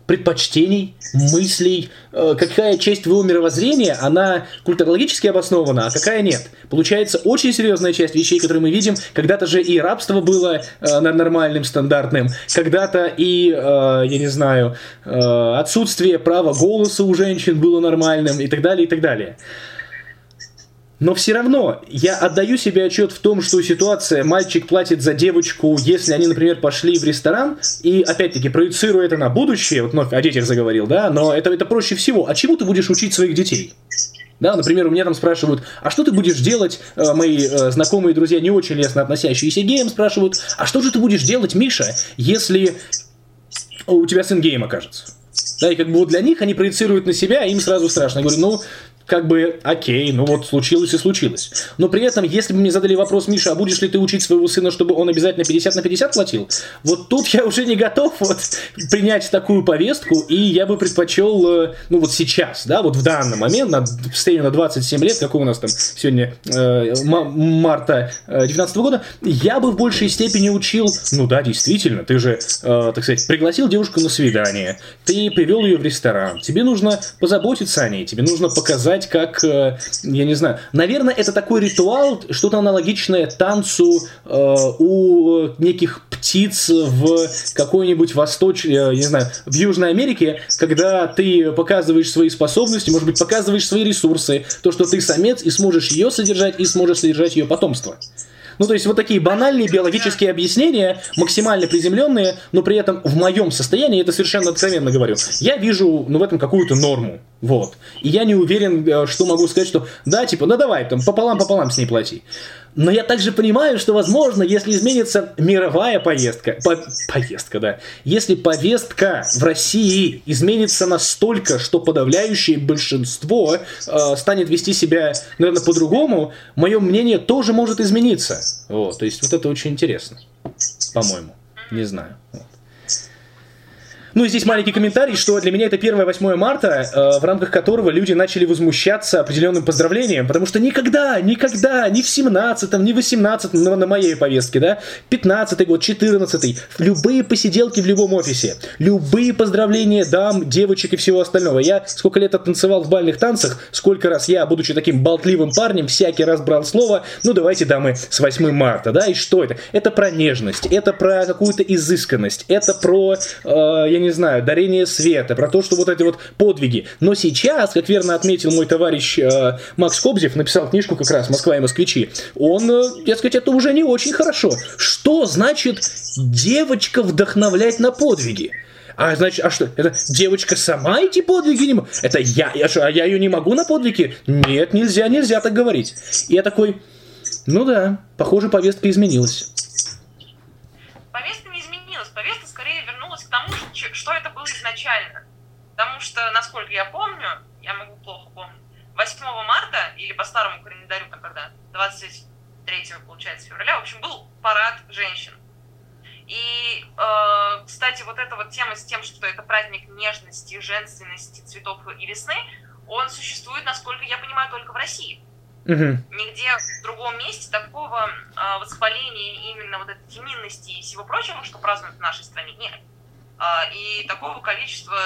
предпочтений, мыслей, э, какая часть твоего мировоззрения, она культурологически обоснована, а какая нет. Получается очень серьезная часть вещей, которые мы видим. Когда-то же и рабство было э, нормальным, стандартным, когда-то и, э, я не знаю, отсутствие права голоса у женщин было нормальным и так далее, и так далее. Но все равно я отдаю себе отчет в том, что ситуация мальчик платит за девочку, если они, например, пошли в ресторан, и опять-таки проецирую это на будущее, вот вновь о детях заговорил, да, но это, это проще всего. А чему ты будешь учить своих детей? Да, например, у меня там спрашивают, а что ты будешь делать, э, мои э, знакомые друзья, не очень лестно относящиеся к геям, спрашивают, а что же ты будешь делать, Миша, если у тебя сын геем окажется? Да, и как бы вот для них они проецируют на себя, и им сразу страшно. Я говорю, ну, как бы, окей, ну вот случилось и случилось. Но при этом, если бы мне задали вопрос, Миша, а будешь ли ты учить своего сына, чтобы он обязательно 50 на 50 платил? Вот тут я уже не готов вот принять такую повестку, и я бы предпочел, э, ну вот сейчас, да, вот в данный момент, на состоянии на 27 лет, какой у нас там сегодня э, марта 19 года, я бы в большей степени учил, ну да, действительно, ты же, э, так сказать, пригласил девушку на свидание, ты привел ее в ресторан, тебе нужно позаботиться о ней, тебе нужно показать сказать, как, э, я не знаю, наверное, это такой ритуал, что-то аналогичное танцу э, у неких птиц в какой-нибудь восточной, э, не знаю, в Южной Америке, когда ты показываешь свои способности, может быть, показываешь свои ресурсы, то, что ты самец и сможешь ее содержать, и сможешь содержать ее потомство. Ну, то есть вот такие банальные биологические объяснения, максимально приземленные, но при этом в моем состоянии, это совершенно откровенно говорю, я вижу, ну, в этом какую-то норму. Вот. И я не уверен, э, что могу сказать, что да, типа, ну давай, там, пополам-пополам с ней плати. Но я также понимаю, что, возможно, если изменится мировая поездка, по, поездка, да, если повестка в России изменится настолько, что подавляющее большинство э, станет вести себя, наверное, по-другому, мое мнение тоже может измениться. Вот, то есть вот это очень интересно, по-моему. Не знаю. Вот. Ну и здесь маленький комментарий, что для меня это 1-8 марта, э, в рамках которого люди начали возмущаться определенным поздравлением, потому что никогда, никогда, ни в 17-м, ни в 18-м, ну, на моей повестке, да, 15-й год, 14-й, любые посиделки в любом офисе, любые поздравления дам, девочек и всего остального. Я сколько лет танцевал в бальных танцах, сколько раз я, будучи таким болтливым парнем, всякий раз брал слово, ну давайте, дамы, с 8 марта, да, и что это? Это про нежность, это про какую-то изысканность, это про, э, я не не знаю, дарение света, про то, что вот эти вот подвиги. Но сейчас, как верно отметил мой товарищ э, Макс Кобзев, написал книжку как раз «Москва и москвичи», он, э, я сказать, это уже не очень хорошо. Что значит девочка вдохновлять на подвиги? А значит, а что? Это девочка сама эти подвиги не может? Это я, я что, а я ее не могу на подвиги? Нет, нельзя, нельзя так говорить. И я такой, ну да, похоже, повестка изменилась. Потому что, насколько я помню, я могу плохо помнить, 8 марта, или по старому календарю, там когда, 23 получается февраля, в общем, был парад женщин. И, э, кстати, вот эта вот тема с тем, что это праздник нежности, женственности, цветов и весны, он существует, насколько я понимаю, только в России. Угу. Нигде в другом месте такого э, восхваления именно вот этой феминности и всего прочего, что празднуют в нашей стране, нет. Э, и такого количества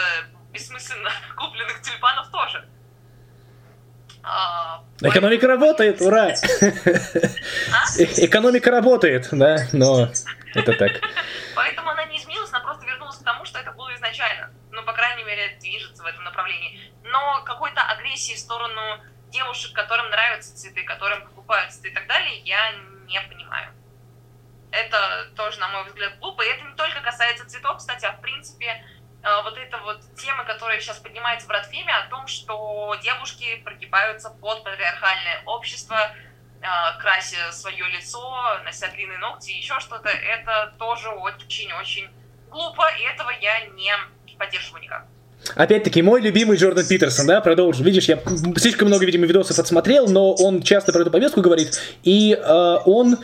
бессмысленно купленных тюльпанов тоже. А, Экономика работает, ура! А? Экономика работает, да, но это так. Поэтому она не изменилась, она просто вернулась к тому, что это было изначально. Ну, по крайней мере, движется в этом направлении. Но какой-то агрессии в сторону девушек, которым нравятся цветы, которым покупают цветы и так далее, я не понимаю. Это тоже, на мой взгляд, глупо. И это не только касается цветов, кстати, а в принципе Э, вот эта вот тема, которая сейчас поднимается в Радфеме, о том, что девушки прогибаются под патриархальное общество, э, крася свое лицо, нося длинные ногти, еще что-то, это тоже очень-очень глупо, и этого я не поддерживаю никак. Опять-таки, мой любимый Джордан Питерсон, да, продолжу. Видишь, я слишком много, видимо, видосов отсмотрел, но он часто про эту повестку говорит, и э, он,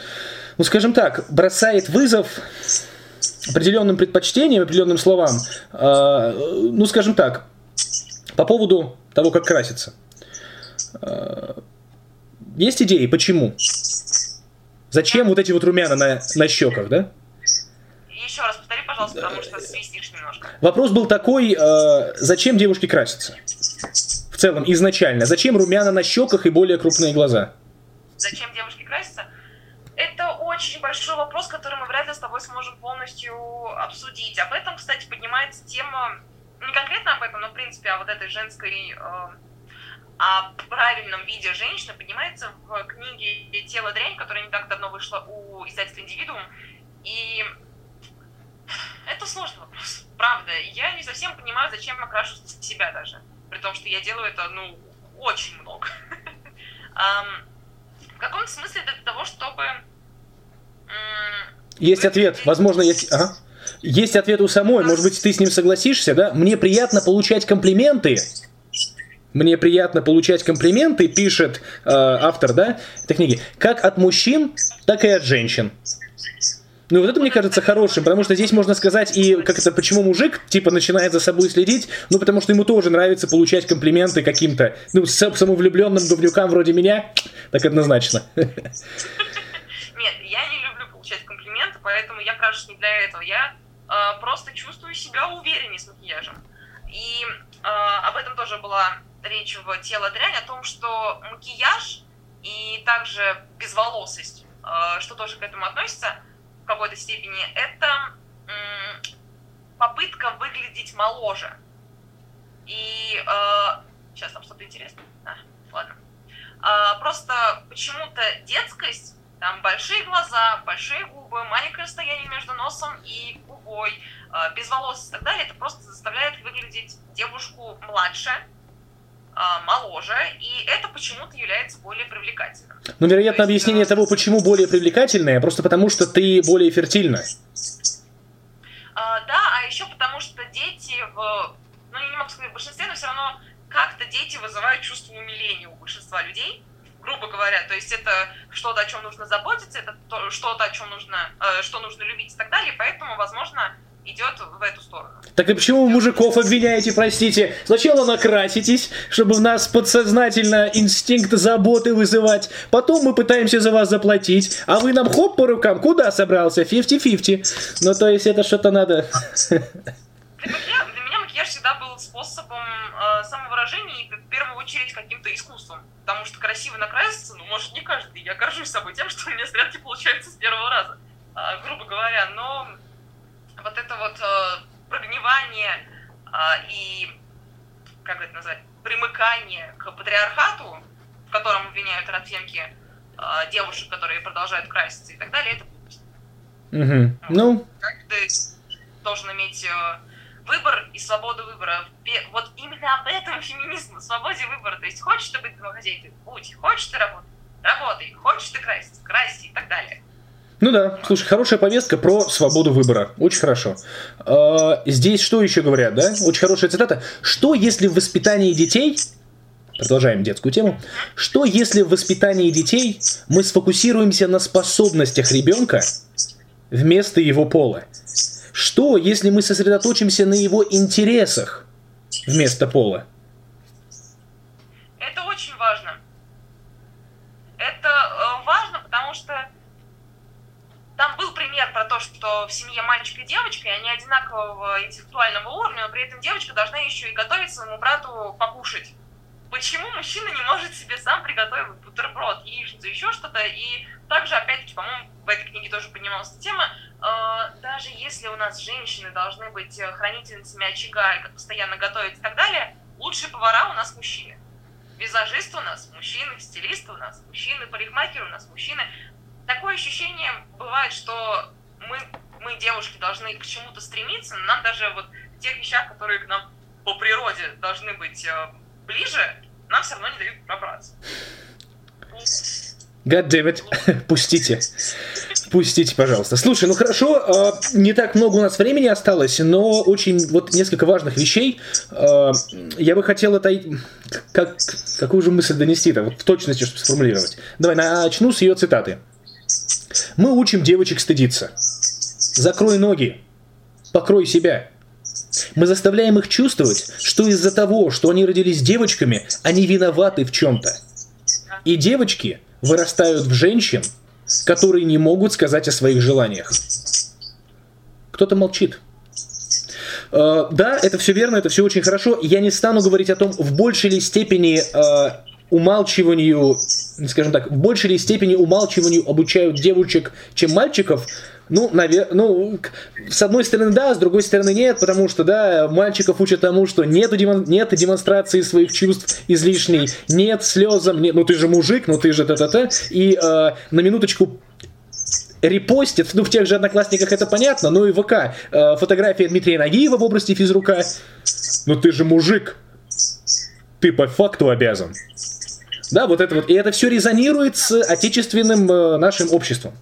ну, скажем так, бросает вызов определенным предпочтениям, определенным словам, э, ну, скажем так, по поводу того, как краситься. Э, есть идеи, почему? Зачем вот эти вот румяна на, на щеках, да? Еще раз повтори, пожалуйста, потому что свистишь немножко. Вопрос был такой, э, зачем девушки красятся? В целом, изначально. Зачем румяна на щеках и более крупные глаза? Зачем девушки красятся? Это очень большой вопрос, который ли с тобой сможем полностью обсудить. Об этом, кстати, поднимается тема, не конкретно об этом, но в принципе о вот этой женской, э, о правильном виде женщины поднимается в книге «Тело дрянь», которая не так давно вышла у издательства «Индивидуум». И это сложный вопрос, правда. Я не совсем понимаю, зачем я крашу себя даже, при том, что я делаю это, ну, очень много. В каком-то смысле для того, чтобы... Есть ответ. Возможно, есть... Ага. Есть ответ у самой. Может быть, ты с ним согласишься, да? Мне приятно получать комплименты. Мне приятно получать комплименты, пишет э, автор, да, этой книги, как от мужчин, так и от женщин. Ну, вот это мне кажется хорошим, потому что здесь можно сказать и как это, почему мужик, типа, начинает за собой следить, ну, потому что ему тоже нравится получать комплименты каким-то, ну, самовлюбленным говнюкам вроде меня, так однозначно. Нет, я не люблю получать комплименты, поэтому я крашусь не для этого. Я э, просто чувствую себя увереннее с макияжем. И э, об этом тоже была речь в «Тело дрянь», о том, что макияж и также безволосость, э, что тоже к этому относится – в какой-то степени, это попытка выглядеть моложе. И э, сейчас там что-то интересное. А, ладно. Э, просто почему-то детскость, там большие глаза, большие губы, маленькое расстояние между носом и губой, э, без волос и так далее, это просто заставляет выглядеть девушку младше, а, моложе, и это почему-то является более привлекательным. Ну, вероятно, есть, объяснение э... того, почему более привлекательное, просто потому что ты более фертильна. А, да, а еще потому что дети в, ну, я не могу сказать в большинстве, но все равно как-то дети вызывают чувство умиления у большинства людей, грубо говоря, то есть это что-то, о чем нужно заботиться, это что-то, о чем нужно, э, что нужно любить и так далее, поэтому, возможно, идет в эту сторону. Так и почему вы мужиков обвиняете, простите? Сначала накраситесь, чтобы в нас подсознательно инстинкт заботы вызывать, потом мы пытаемся за вас заплатить, а вы нам хоп по рукам, куда собрался? 50-50. Ну, то есть это что-то надо... Для меня, для меня макияж всегда был способом э, самовыражения и в первую очередь каким-то искусством. Потому что красиво накраситься, ну, может, не каждый. Я горжусь собой тем, что у меня стрелки получаются с первого раза, э, грубо говоря. Но вот это вот э, прогнивание э, и, как это назвать, примыкание к патриархату, в котором обвиняют родфемки э, девушек, которые продолжают краситься и так далее, это глупость. Угу. Ну... Каждый должен иметь э, выбор и свободу выбора. Вот именно об этом феминизм, свободе выбора. То есть хочешь ты быть домохозяйкой, будь, хочешь ты работать, работай, хочешь ты краситься, красься и так далее. Ну да, слушай, хорошая повестка про свободу выбора. Очень хорошо. Э, здесь что еще говорят, да? Очень хорошая цитата. Что если в воспитании детей Продолжаем детскую тему. Что если в воспитании детей мы сфокусируемся на способностях ребенка вместо его пола? Что если мы сосредоточимся на его интересах вместо пола? Это очень важно. Это э, важно, потому что там был пример про то, что в семье мальчик и девочка, и они одинакового интеллектуального уровня, но при этом девочка должна еще и готовить своему брату покушать почему мужчина не может себе сам приготовить бутерброд, яичницу, еще что-то. И также, опять-таки, по-моему, в этой книге тоже поднималась тема, даже если у нас женщины должны быть э, хранительницами очага постоянно готовить и так далее, лучшие повара у нас мужчины. Визажисты у нас мужчины, стилисты у нас мужчины, парикмахеры у нас мужчины. Такое ощущение бывает, что мы, мы, девушки, должны к чему-то стремиться, но нам даже вот в тех вещах, которые к нам по природе должны быть э, ближе, нам все равно не дают пробраться. God damn it. Пустите. Пустите, пожалуйста. Слушай, ну хорошо, э, не так много у нас времени осталось, но очень вот несколько важных вещей. Э, я бы хотел это... Как, какую же мысль донести-то, вот в точности, чтобы сформулировать. Давай, начну с ее цитаты. Мы учим девочек стыдиться. Закрой ноги. Покрой себя. Мы заставляем их чувствовать, что из-за того, что они родились девочками, они виноваты в чем-то. И девочки вырастают в женщин, которые не могут сказать о своих желаниях. Кто-то молчит. Uh, да, это все верно, это все очень хорошо. Я не стану говорить о том, в большей ли степени uh, умалчиванию, скажем так, в большей степени умалчиванию обучают девочек, чем мальчиков, ну, наверное, ну, с одной стороны да, с другой стороны нет, потому что, да, мальчиков учат тому, что нет, демон, нет демонстрации своих чувств излишней, нет слезам, нет, ну ты же мужик, ну ты же та-та-та, и э, на минуточку репостит, ну в тех же одноклассниках это понятно, ну и ВК, э, фотография Дмитрия Нагиева в области физрука, ну ты же мужик, ты по факту обязан. Да, вот это вот, и это все резонирует с отечественным э, нашим обществом.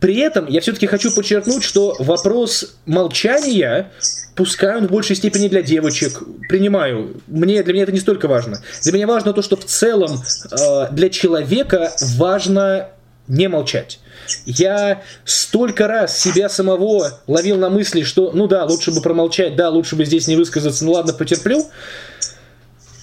При этом я все-таки хочу подчеркнуть, что вопрос молчания пускай он в большей степени для девочек. Принимаю. Мне, для меня это не столько важно. Для меня важно то, что в целом э, для человека важно не молчать. Я столько раз себя самого ловил на мысли, что ну да, лучше бы промолчать, да, лучше бы здесь не высказаться, ну ладно, потерплю.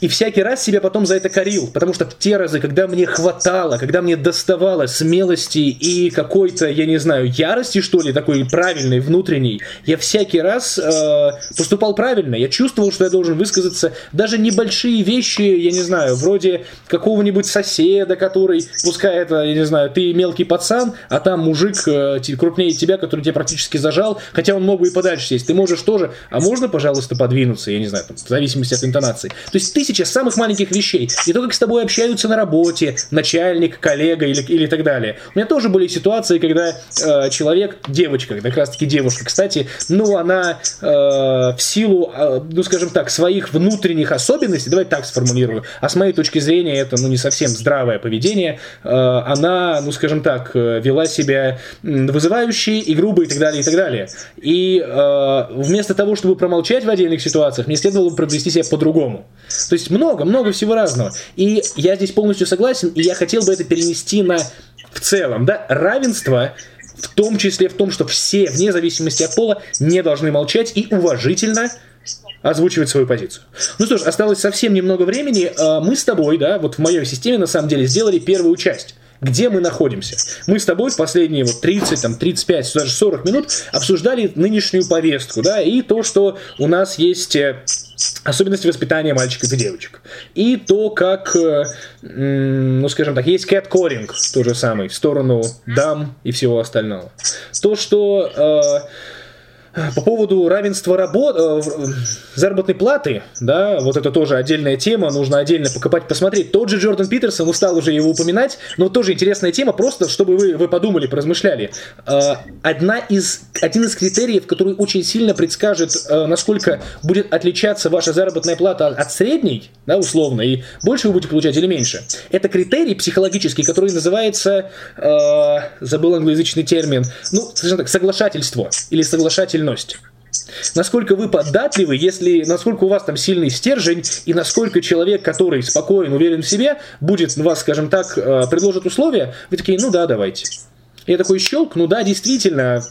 И всякий раз себя потом за это корил, потому что в те разы, когда мне хватало, когда мне доставало смелости и какой-то, я не знаю, ярости, что ли, такой правильной, внутренней, я всякий раз э, поступал правильно. Я чувствовал, что я должен высказаться даже небольшие вещи, я не знаю, вроде какого-нибудь соседа, который, пускай это, я не знаю, ты мелкий пацан, а там мужик э, крупнее тебя, который тебя практически зажал, хотя он мог бы и подальше сесть. Ты можешь тоже, а можно, пожалуйста, подвинуться, я не знаю, в зависимости от интонации. То есть тысячи тысяча самых маленьких вещей. И то, как с тобой общаются на работе, начальник, коллега или, или так далее. У меня тоже были ситуации, когда э, человек, девочка, как раз таки девушка, кстати, ну, она э, в силу, э, ну, скажем так, своих внутренних особенностей, давай так сформулирую, а с моей точки зрения это, ну, не совсем здравое поведение, э, она, ну, скажем так, э, вела себя вызывающе и грубо и так далее, и так далее. И э, вместо того, чтобы промолчать в отдельных ситуациях, мне следовало бы провести себя по-другому. То есть много, много всего разного. И я здесь полностью согласен, и я хотел бы это перенести на в целом, да, равенство в том числе в том, что все, вне зависимости от пола, не должны молчать и уважительно озвучивать свою позицию. Ну что ж, осталось совсем немного времени. А, мы с тобой, да, вот в моей системе на самом деле сделали первую часть где мы находимся. Мы с тобой в последние вот 30, там, 35, даже 40 минут обсуждали нынешнюю повестку, да, и то, что у нас есть э, особенности воспитания мальчиков и девочек. И то, как, э, ну, скажем так, есть кэткоринг, то же самое, в сторону дам и всего остального. То, что... Э, По поводу равенства работ, э, заработной платы, да, вот это тоже отдельная тема, нужно отдельно покопать, посмотреть. Тот же Джордан Питерсон, устал уже его упоминать, но тоже интересная тема, просто чтобы вы, вы подумали, поразмышляли. Э, одна из, один из критериев, который очень сильно предскажет, э, насколько будет отличаться ваша заработная плата от средней, да, условно, и больше вы будете получать или меньше, это критерий психологический, который называется, забыл англоязычный термин, ну, скажем так, соглашательство или соглашательность стабильность. Насколько вы податливы, если, насколько у вас там сильный стержень, и насколько человек, который спокоен, уверен в себе, будет вас, скажем так, э, предложит условия, вы такие, ну да, давайте. Я такой щелк, ну да, действительно.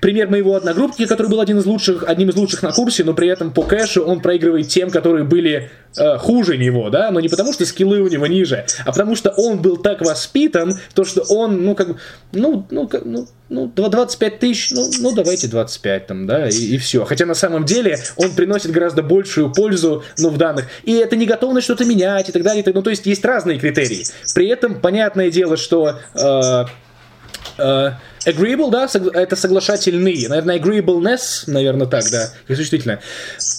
Пример моего одногруппника, который был один из лучших, одним из лучших на курсе, но при этом по кэшу он проигрывает тем, которые были э, хуже него, да, но не потому что скиллы у него ниже, а потому что он был так воспитан, то что он, ну как, ну, ну, как, ну, ну 25 тысяч, ну, ну давайте 25 там, да, и, и все. Хотя на самом деле он приносит гораздо большую пользу, ну, в данных. И это не готовность что-то менять и так далее. Ну, то есть есть разные критерии. При этом, понятное дело, что э, Uh, agreeable, да, это соглашательный. Наверное, agreeableness, наверное, так, да, как существительное.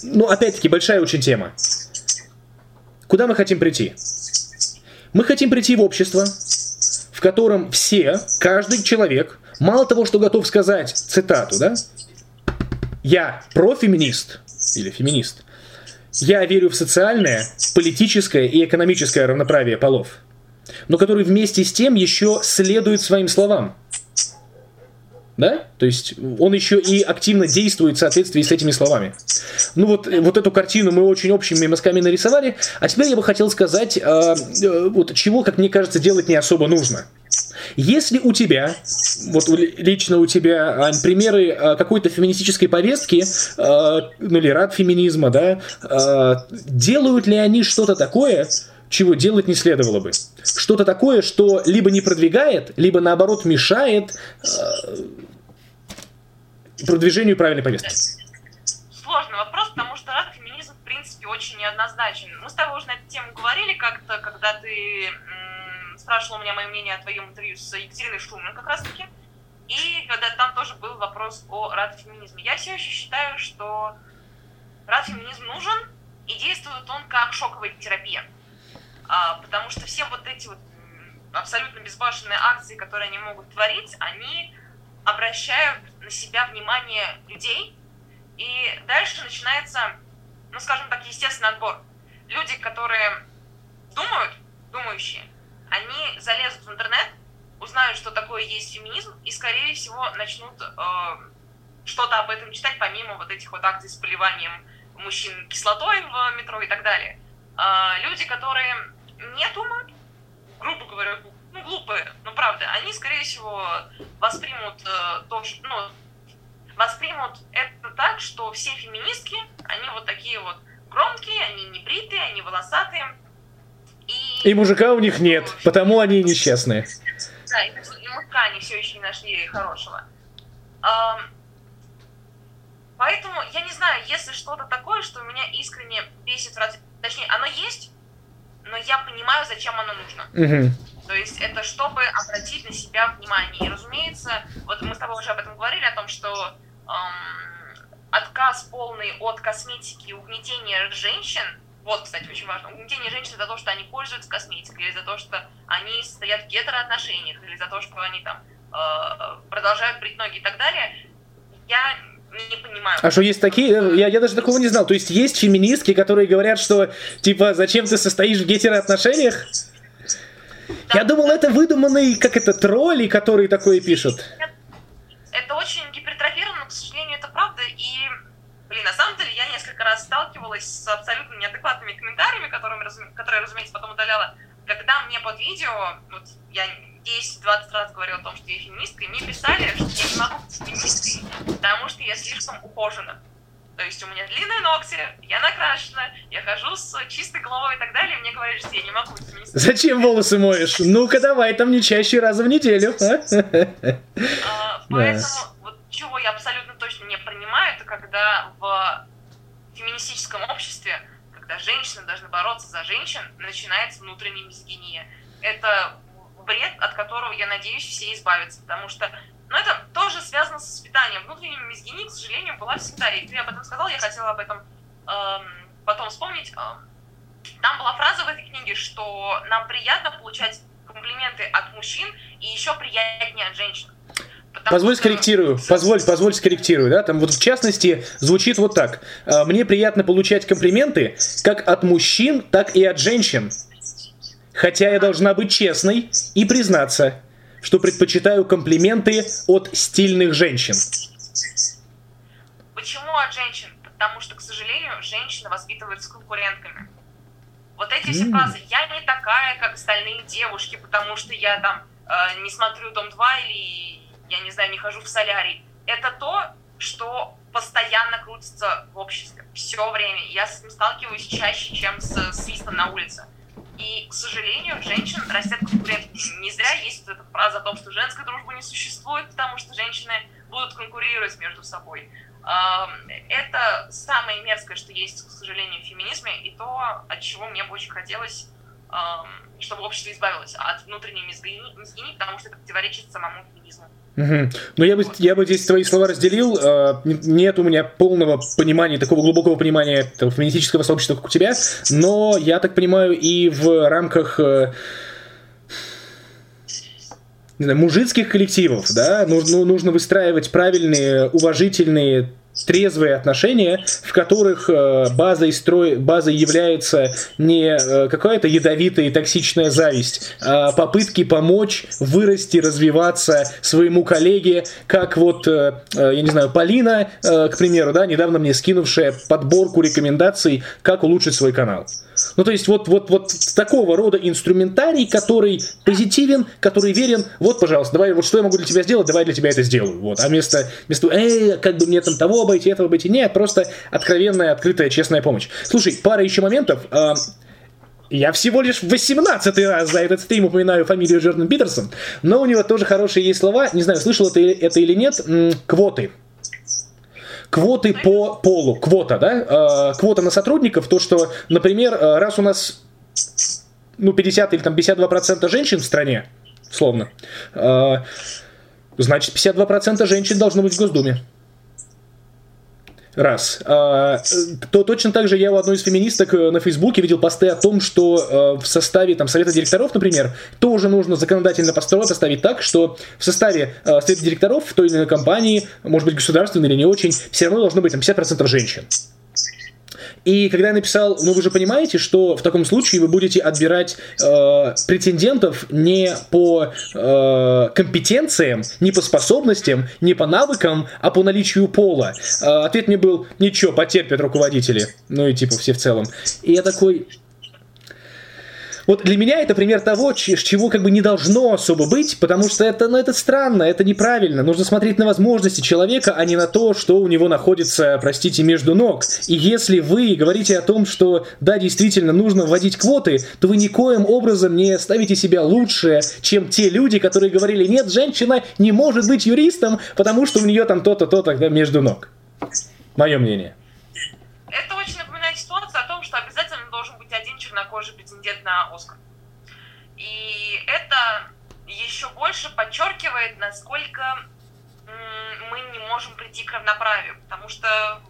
Ну, опять-таки, большая очень тема. Куда мы хотим прийти? Мы хотим прийти в общество, в котором все, каждый человек, мало того, что готов сказать цитату, да, я профеминист или феминист, я верю в социальное, политическое и экономическое равноправие полов – но который вместе с тем еще следует своим словам. Да? То есть он еще и активно действует в соответствии с этими словами. Ну вот, вот эту картину мы очень общими мазками нарисовали, а теперь я бы хотел сказать, э, э, вот чего, как мне кажется, делать не особо нужно. Если у тебя, вот лично у тебя, Ань, примеры э, какой-то феминистической повестки, э, ну или рад феминизма, да, э, делают ли они что-то такое, чего делать не следовало бы. Что-то такое, что либо не продвигает, либо наоборот мешает э, продвижению правильной повестки. Сложный вопрос, потому что раз феминизм в принципе очень неоднозначен. Мы с тобой уже на эту тему говорили как-то, когда ты м- спрашивал у меня мое мнение о твоем интервью с Екатериной Шумин как раз таки. И когда там тоже был вопрос о радфеминизме. Я все еще считаю, что радфеминизм нужен, и действует он как шоковая терапия а, потому что все вот эти вот абсолютно безбашенные акции, которые они могут творить, они обращают на себя внимание людей, и дальше начинается, ну, скажем так, естественный отбор. Люди, которые думают, думающие, они залезут в интернет, узнают, что такое есть феминизм, и, скорее всего, начнут э, что-то об этом читать, помимо вот этих вот акций с поливанием мужчин кислотой в метро и так далее. Э, люди, которые не думают, грубо говоря, ну, глупые, но правда, они, скорее всего, воспримут э, то, что, ну, воспримут это так, что все феминистки, они вот такие вот громкие, они не бритые, они волосатые. И, и мужика у них нет, ну, потому они несчастные. Да, и, и мужика они все еще не нашли хорошего. А, поэтому я не знаю, если что-то такое, что меня искренне бесит, точнее, оно есть, но я понимаю, зачем оно нужно. Угу. То есть это чтобы обратить на себя внимание. И, разумеется, вот мы с тобой уже об этом говорили, о том, что эм, отказ полный от косметики и угнетения женщин, вот, кстати, очень важно, угнетение женщин за то, что они пользуются косметикой, или за то, что они стоят в гетероотношениях, или за то, что они там э, продолжают брить ноги и так далее, я не понимаю. А что есть такие? Я, я даже такого не знал. То есть есть феминистки, которые говорят, что типа зачем ты состоишь в гетероотношениях? Да. Я думал, это выдуманные, как это, тролли, которые такое пишут. Это очень гипертрофировано, к сожалению, это правда. И, блин, на самом деле я несколько раз сталкивалась с абсолютно неадекватными комментариями, которыми, которые, разумеется, потом удаляла. Когда мне под видео, вот я 10-20 раз говорила о том, что я феминистка, и мне писали, что я не могу быть феминисткой, потому что я слишком ухожена. То есть у меня длинные ногти, я накрашена, я хожу с чистой головой и так далее, и мне говорят, что я не могу быть феминисткой. Зачем волосы моешь? Ну-ка давай, там не чаще раза в неделю. А, поэтому, вот чего я абсолютно точно не принимаю, это когда в феминистическом обществе, когда женщины должны бороться за женщин, начинается внутренняя мизогиния. Это бред, от которого, я надеюсь, все избавятся, потому что но ну, это тоже связано с воспитанием. Внутренняя мизгиния, к сожалению, была всегда. И ты об этом сказал, я хотела об этом эм, потом вспомнить. Эм, там была фраза в этой книге, что нам приятно получать комплименты от мужчин и еще приятнее от женщин. Позволь что... скорректирую, позволь, позволь скорректирую, да, там вот в частности звучит вот так. «Э, мне приятно получать комплименты как от мужчин, так и от женщин. Хотя я должна быть честной и признаться, что предпочитаю комплименты от стильных женщин. Почему от женщин? Потому что, к сожалению, женщины воспитываются конкурентками. Вот эти все фразы «я не такая, как остальные девушки, потому что я там э, не смотрю Дом 2» или, я не знаю, не хожу в солярий. Это то, что постоянно крутится в обществе все время. Я с этим сталкиваюсь чаще, чем с свистом на улице. И, к сожалению, женщин растят конкурентки. Не зря есть вот эта фраза о том, что женская дружба не существует, потому что женщины будут конкурировать между собой. Это самое мерзкое, что есть, к сожалению, в феминизме, и то, от чего мне бы очень хотелось, чтобы общество избавилось от внутренней мизгини, потому что это противоречит самому феминизму. Угу. Ну, я бы, я бы здесь твои слова разделил. А, нет у меня полного понимания, такого глубокого понимания феминистического сообщества, как у тебя, но я так понимаю, и в рамках э, мужицких коллективов, да, нужно, нужно выстраивать правильные, уважительные трезвые отношения, в которых э, базой, строй, базой является не э, какая-то ядовитая и токсичная зависть, а попытки помочь вырасти, развиваться своему коллеге, как вот, э, я не знаю, Полина, к примеру, да, недавно мне скинувшая подборку рекомендаций, как улучшить свой канал. Ну, то есть вот, вот, вот такого рода инструментарий, который позитивен, который верен. Вот, пожалуйста, давай, вот что я могу для тебя сделать, давай для тебя это сделаю. Вот. А вместо, вместо эй, как бы мне там того обойти, этого обойти. Нет, просто откровенная, открытая, честная помощь. Слушай, пара еще моментов. А, я всего лишь 18 раз за этот стрим упоминаю фамилию Джордан Питерсон, но у него тоже хорошие есть слова. Не знаю, слышал это, это или нет. Квоты квоты по полу, квота, да, э, квота на сотрудников, то, что, например, э, раз у нас ну, 50 или там 52% женщин в стране, словно, э, значит, 52% женщин должно быть в Госдуме. Раз. А, то точно так же я у одной из феминисток э, на Фейсбуке видел посты о том, что э, в составе там, совета директоров, например, тоже нужно законодательно поставить так, что в составе э, совета директоров в той или иной компании, может быть, государственной или не очень, все равно должно быть там 50% женщин. И когда я написал, ну вы же понимаете, что в таком случае вы будете отбирать э, претендентов не по э, компетенциям, не по способностям, не по навыкам, а по наличию пола. Э, ответ мне был, ничего, потерпят руководители. Ну и типа все в целом. И я такой, вот для меня это пример того, чего как бы не должно особо быть, потому что это, ну, это странно, это неправильно. Нужно смотреть на возможности человека, а не на то, что у него находится, простите, между ног. И если вы говорите о том, что да, действительно нужно вводить квоты, то вы никоим образом не ставите себя лучше, чем те люди, которые говорили, нет, женщина не может быть юристом, потому что у нее там то-то, то-то между ног. Мое мнение. Чернокожий претендент на Оскар. И это еще больше подчеркивает, насколько мы не можем прийти к равноправию, потому что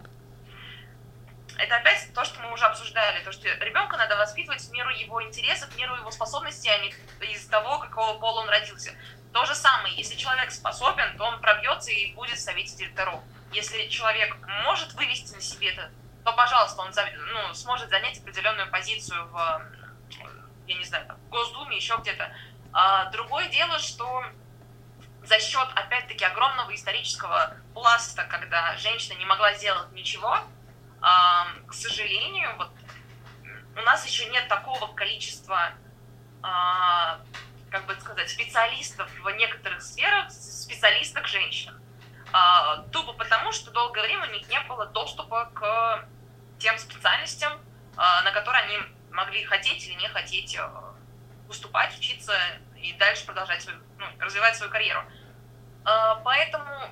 это опять то, что мы уже обсуждали, то, что ребенка надо воспитывать в меру его интересов, в меру его способностей, а не из того, какого пола он родился. То же самое, если человек способен, то он пробьется и будет в совете директоров. Если человек может вывести на себе это то, пожалуйста, он ну, сможет занять определенную позицию в, я не знаю, в Госдуме, еще где-то. А, другое дело, что за счет, опять-таки, огромного исторического пласта, когда женщина не могла сделать ничего, а, к сожалению, вот у нас еще нет такого количества, а, как бы сказать, специалистов в некоторых сферах, специалисток женщин. А, тупо потому, что долгое время у них не было доступа к тем специальностям, а, на которые они могли хотеть или не хотеть а, уступать, учиться и дальше продолжать свою, ну, развивать свою карьеру. Поэтому,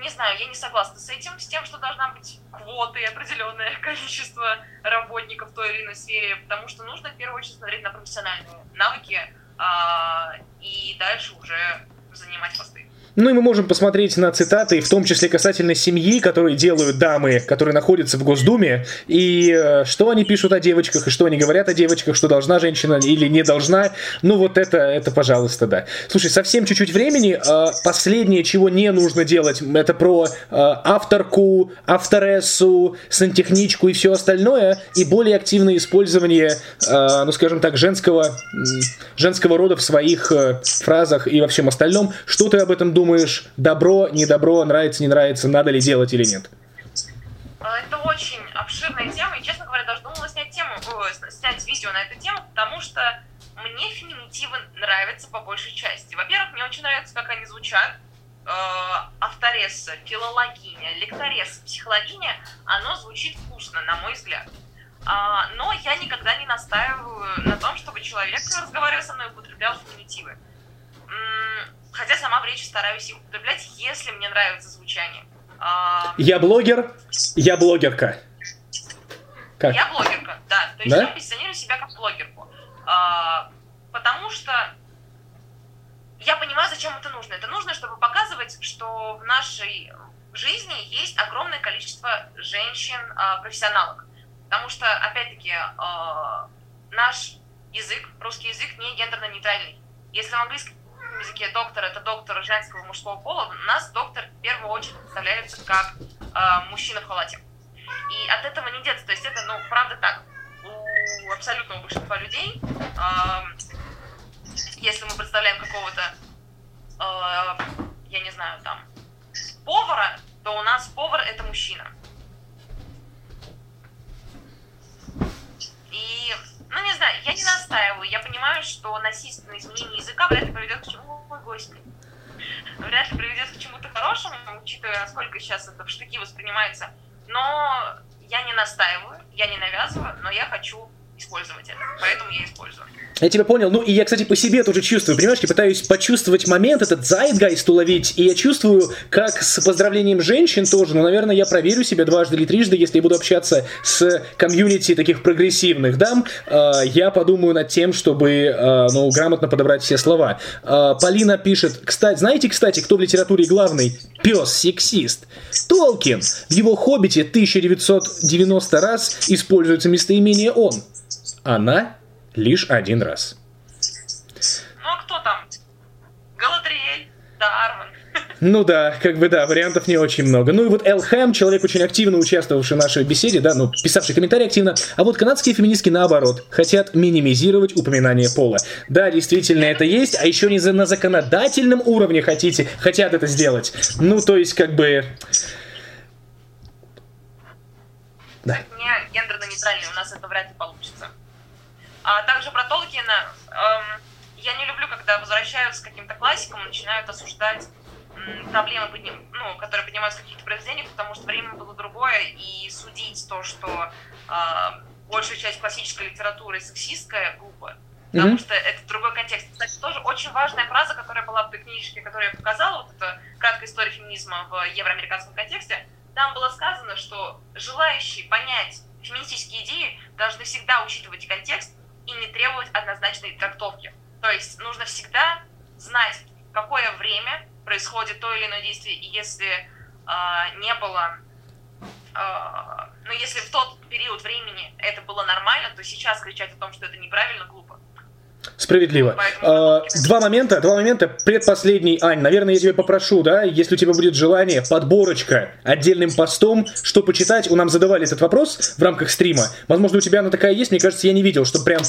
не знаю, я не согласна с этим, с тем, что должна быть квоты, определенное количество работников в той или иной сфере, потому что нужно в первую очередь смотреть на профессиональные навыки, а, и дальше уже занимать посты. Ну и мы можем посмотреть на цитаты, в том числе касательно семьи, которые делают дамы, которые находятся в Госдуме, и э, что они пишут о девочках, и что они говорят о девочках, что должна женщина или не должна. Ну вот это, это пожалуйста, да. Слушай, совсем чуть-чуть времени. Э, последнее, чего не нужно делать, это про э, авторку, авторессу, сантехничку и все остальное, и более активное использование, э, ну скажем так, женского, женского рода в своих э, фразах и во всем остальном. Что ты об этом думаешь? Думаешь, добро, не добро, нравится, не нравится, надо ли делать или нет? А, это очень обширная тема, и, честно говоря, даже думала снять, тему, снять видео на эту тему, потому что мне феминитивы нравятся по большей части. Во-первых, мне очень нравится, как они звучат. Э, авторесса, филологиня, лекторесса, психологиня, оно звучит вкусно, на мой взгляд. А, но я никогда не настаиваю на том, чтобы человек, разговаривая со мной, употреблял феминитивы. Хотя сама в речи стараюсь их употреблять, если мне нравится звучание. А... Я блогер, я блогерка. Как? Я блогерка, да. То есть да? я позиционирую себя как блогерку. А, потому что я понимаю, зачем это нужно. Это нужно, чтобы показывать, что в нашей жизни есть огромное количество женщин-профессионалок. Потому что, опять-таки, а, наш язык, русский язык, не гендерно-нейтральный. Если в английском языке доктор это доктор женского мужского пола, нас доктор в первую очередь представляется как э, мужчина в халате. И от этого не деться. То есть это, ну, правда так. У абсолютного большинства людей, э, если мы представляем какого-то, э, я не знаю, там, повара, то у нас повар это мужчина. И ну, не знаю, я не настаиваю. Я понимаю, что насильственное изменение языка вряд ли приведет к чему, ой, господи, вряд ли приведет к чему-то хорошему, учитывая, насколько сейчас это в штыки воспринимается. Но я не настаиваю, я не навязываю, но я хочу использовать это. Поэтому я использую. Я тебя понял. Ну, и я, кстати, по себе тоже чувствую, понимаешь, я пытаюсь почувствовать момент, этот зайдгайст уловить, и я чувствую, как с поздравлением женщин тоже, ну, наверное, я проверю себя дважды или трижды, если я буду общаться с комьюнити таких прогрессивных дам, э, я подумаю над тем, чтобы, э, ну, грамотно подобрать все слова. Э, Полина пишет, кстати, знаете, кстати, кто в литературе главный? Пес-сексист. Толкин. В его «Хоббите» 1990 раз используется местоимение «он». Она лишь один раз. Ну а кто там? Галадриэль, Дарвин. Ну да, как бы да, вариантов не очень много. Ну и вот Эл Хэм, человек очень активно участвовавший в нашей беседе, да, ну, писавший комментарии активно, а вот канадские феминистки наоборот, хотят минимизировать упоминание пола. Да, действительно это есть, а еще не за, на законодательном уровне хотите, хотят это сделать. Ну, то есть, как бы... Да. Не гендерно-нейтральный, у нас это вряд ли получится. А также про Толкина. Эм, я не люблю, когда возвращаются к каким-то классикам и начинают осуждать проблемы, подним, ну, которые поднимаются в каких-то произведениях, потому что время было другое, и судить то, что э, большая часть классической литературы сексистская, глупо. Потому mm-hmm. что это другой контекст. Кстати, тоже очень важная фраза, которая была в той книжке, которую я показала, вот эта краткая история феминизма в евроамериканском контексте, там было сказано, что желающие понять феминистические идеи должны всегда учитывать контекст и не требовать однозначной трактовки. То есть нужно всегда знать, какое время происходит то или иное действие, и если э, не было, э, ну если в тот период времени это было нормально, то сейчас кричать о том, что это неправильно, глупо. Справедливо. А, два момента, два момента. Предпоследний, Ань, наверное, я тебя попрошу, да, если у тебя будет желание, подборочка отдельным постом, что почитать. У нам задавали этот вопрос в рамках стрима. Возможно, у тебя она такая есть, мне кажется, я не видел, что прям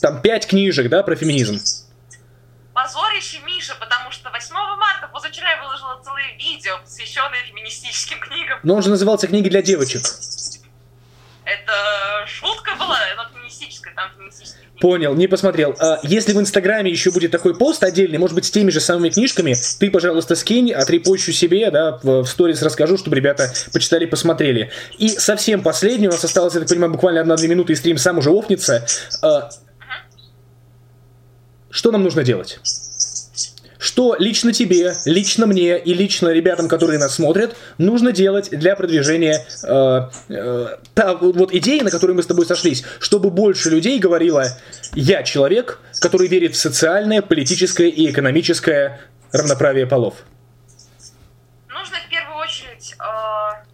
там пять книжек, да, про феминизм. Позорище, Миша, потому что 8 марта позавчера я выложила целое видео, посвященное феминистическим книгам. Но он же назывался «Книги для девочек». Это шутка была, Понял, не посмотрел. А, если в Инстаграме еще будет такой пост отдельный, может быть, с теми же самыми книжками, ты, пожалуйста, скинь, отрепощу себе, да, в, сторис расскажу, чтобы ребята почитали, посмотрели. И совсем последний, у нас осталось, я так понимаю, буквально одна-две минуты, и стрим сам уже офнется. А, что нам нужно делать? Что лично тебе, лично мне и лично ребятам, которые нас смотрят, нужно делать для продвижения э, э, та, вот идеи, на которой мы с тобой сошлись, чтобы больше людей говорило, я человек, который верит в социальное, политическое и экономическое равноправие полов. Нужно в первую очередь э,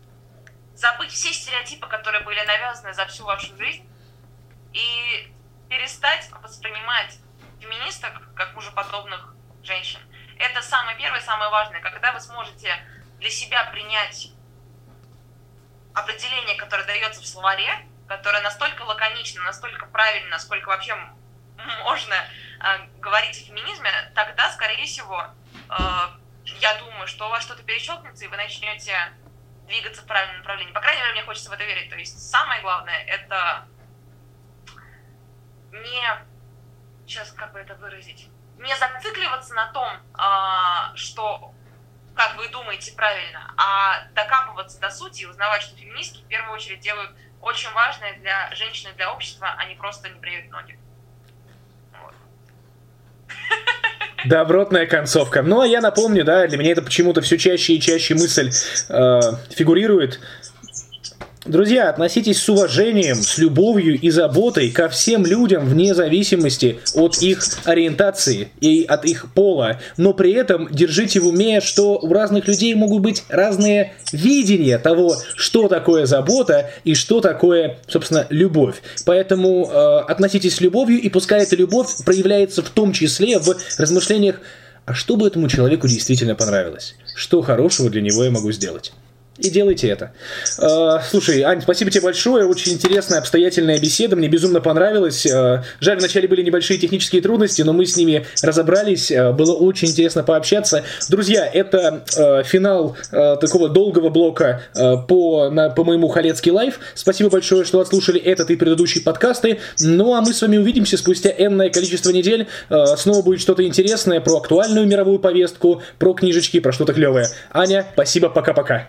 забыть все стереотипы, которые были навязаны за всю вашу жизнь, и перестать воспринимать феминисток как мужеподобных женщин. Это самое первое, самое важное. Когда вы сможете для себя принять определение, которое дается в словаре, которое настолько лаконично, настолько правильно, насколько вообще можно э, говорить о феминизме, тогда, скорее всего, э, я думаю, что у вас что-то перещелкнется, и вы начнете двигаться в правильном направлении. По крайней мере, мне хочется в это верить. То есть самое главное — это не... Сейчас как бы это выразить? Не зацикливаться на том, а, что как вы думаете правильно, а докапываться до сути и узнавать, что феминистки в первую очередь делают очень важное для женщины, для общества, они просто не бреют ноги. Вот. Добротная концовка. Ну, а я напомню, да, для меня это почему-то все чаще и чаще мысль э, фигурирует. Друзья, относитесь с уважением, с любовью и заботой ко всем людям вне зависимости от их ориентации и от их пола. Но при этом держите в уме, что у разных людей могут быть разные видения того, что такое забота и что такое, собственно, любовь. Поэтому э, относитесь с любовью, и пускай эта любовь проявляется в том числе в размышлениях, а что бы этому человеку действительно понравилось? Что хорошего для него я могу сделать? И делайте это. Э, слушай, Ань, спасибо тебе большое. Очень интересная, обстоятельная беседа. Мне безумно понравилось. Э, жаль, вначале были небольшие технические трудности, но мы с ними разобрались. Э, было очень интересно пообщаться. Друзья, это финал такого долгого блока по, на, по моему Халецкий лайф. Спасибо большое, что отслушали этот и предыдущие подкасты. Ну, а мы с вами увидимся спустя энное количество недель. Снова будет что-то интересное про актуальную мировую повестку, про книжечки, про что-то клевое. Аня, спасибо, пока-пока.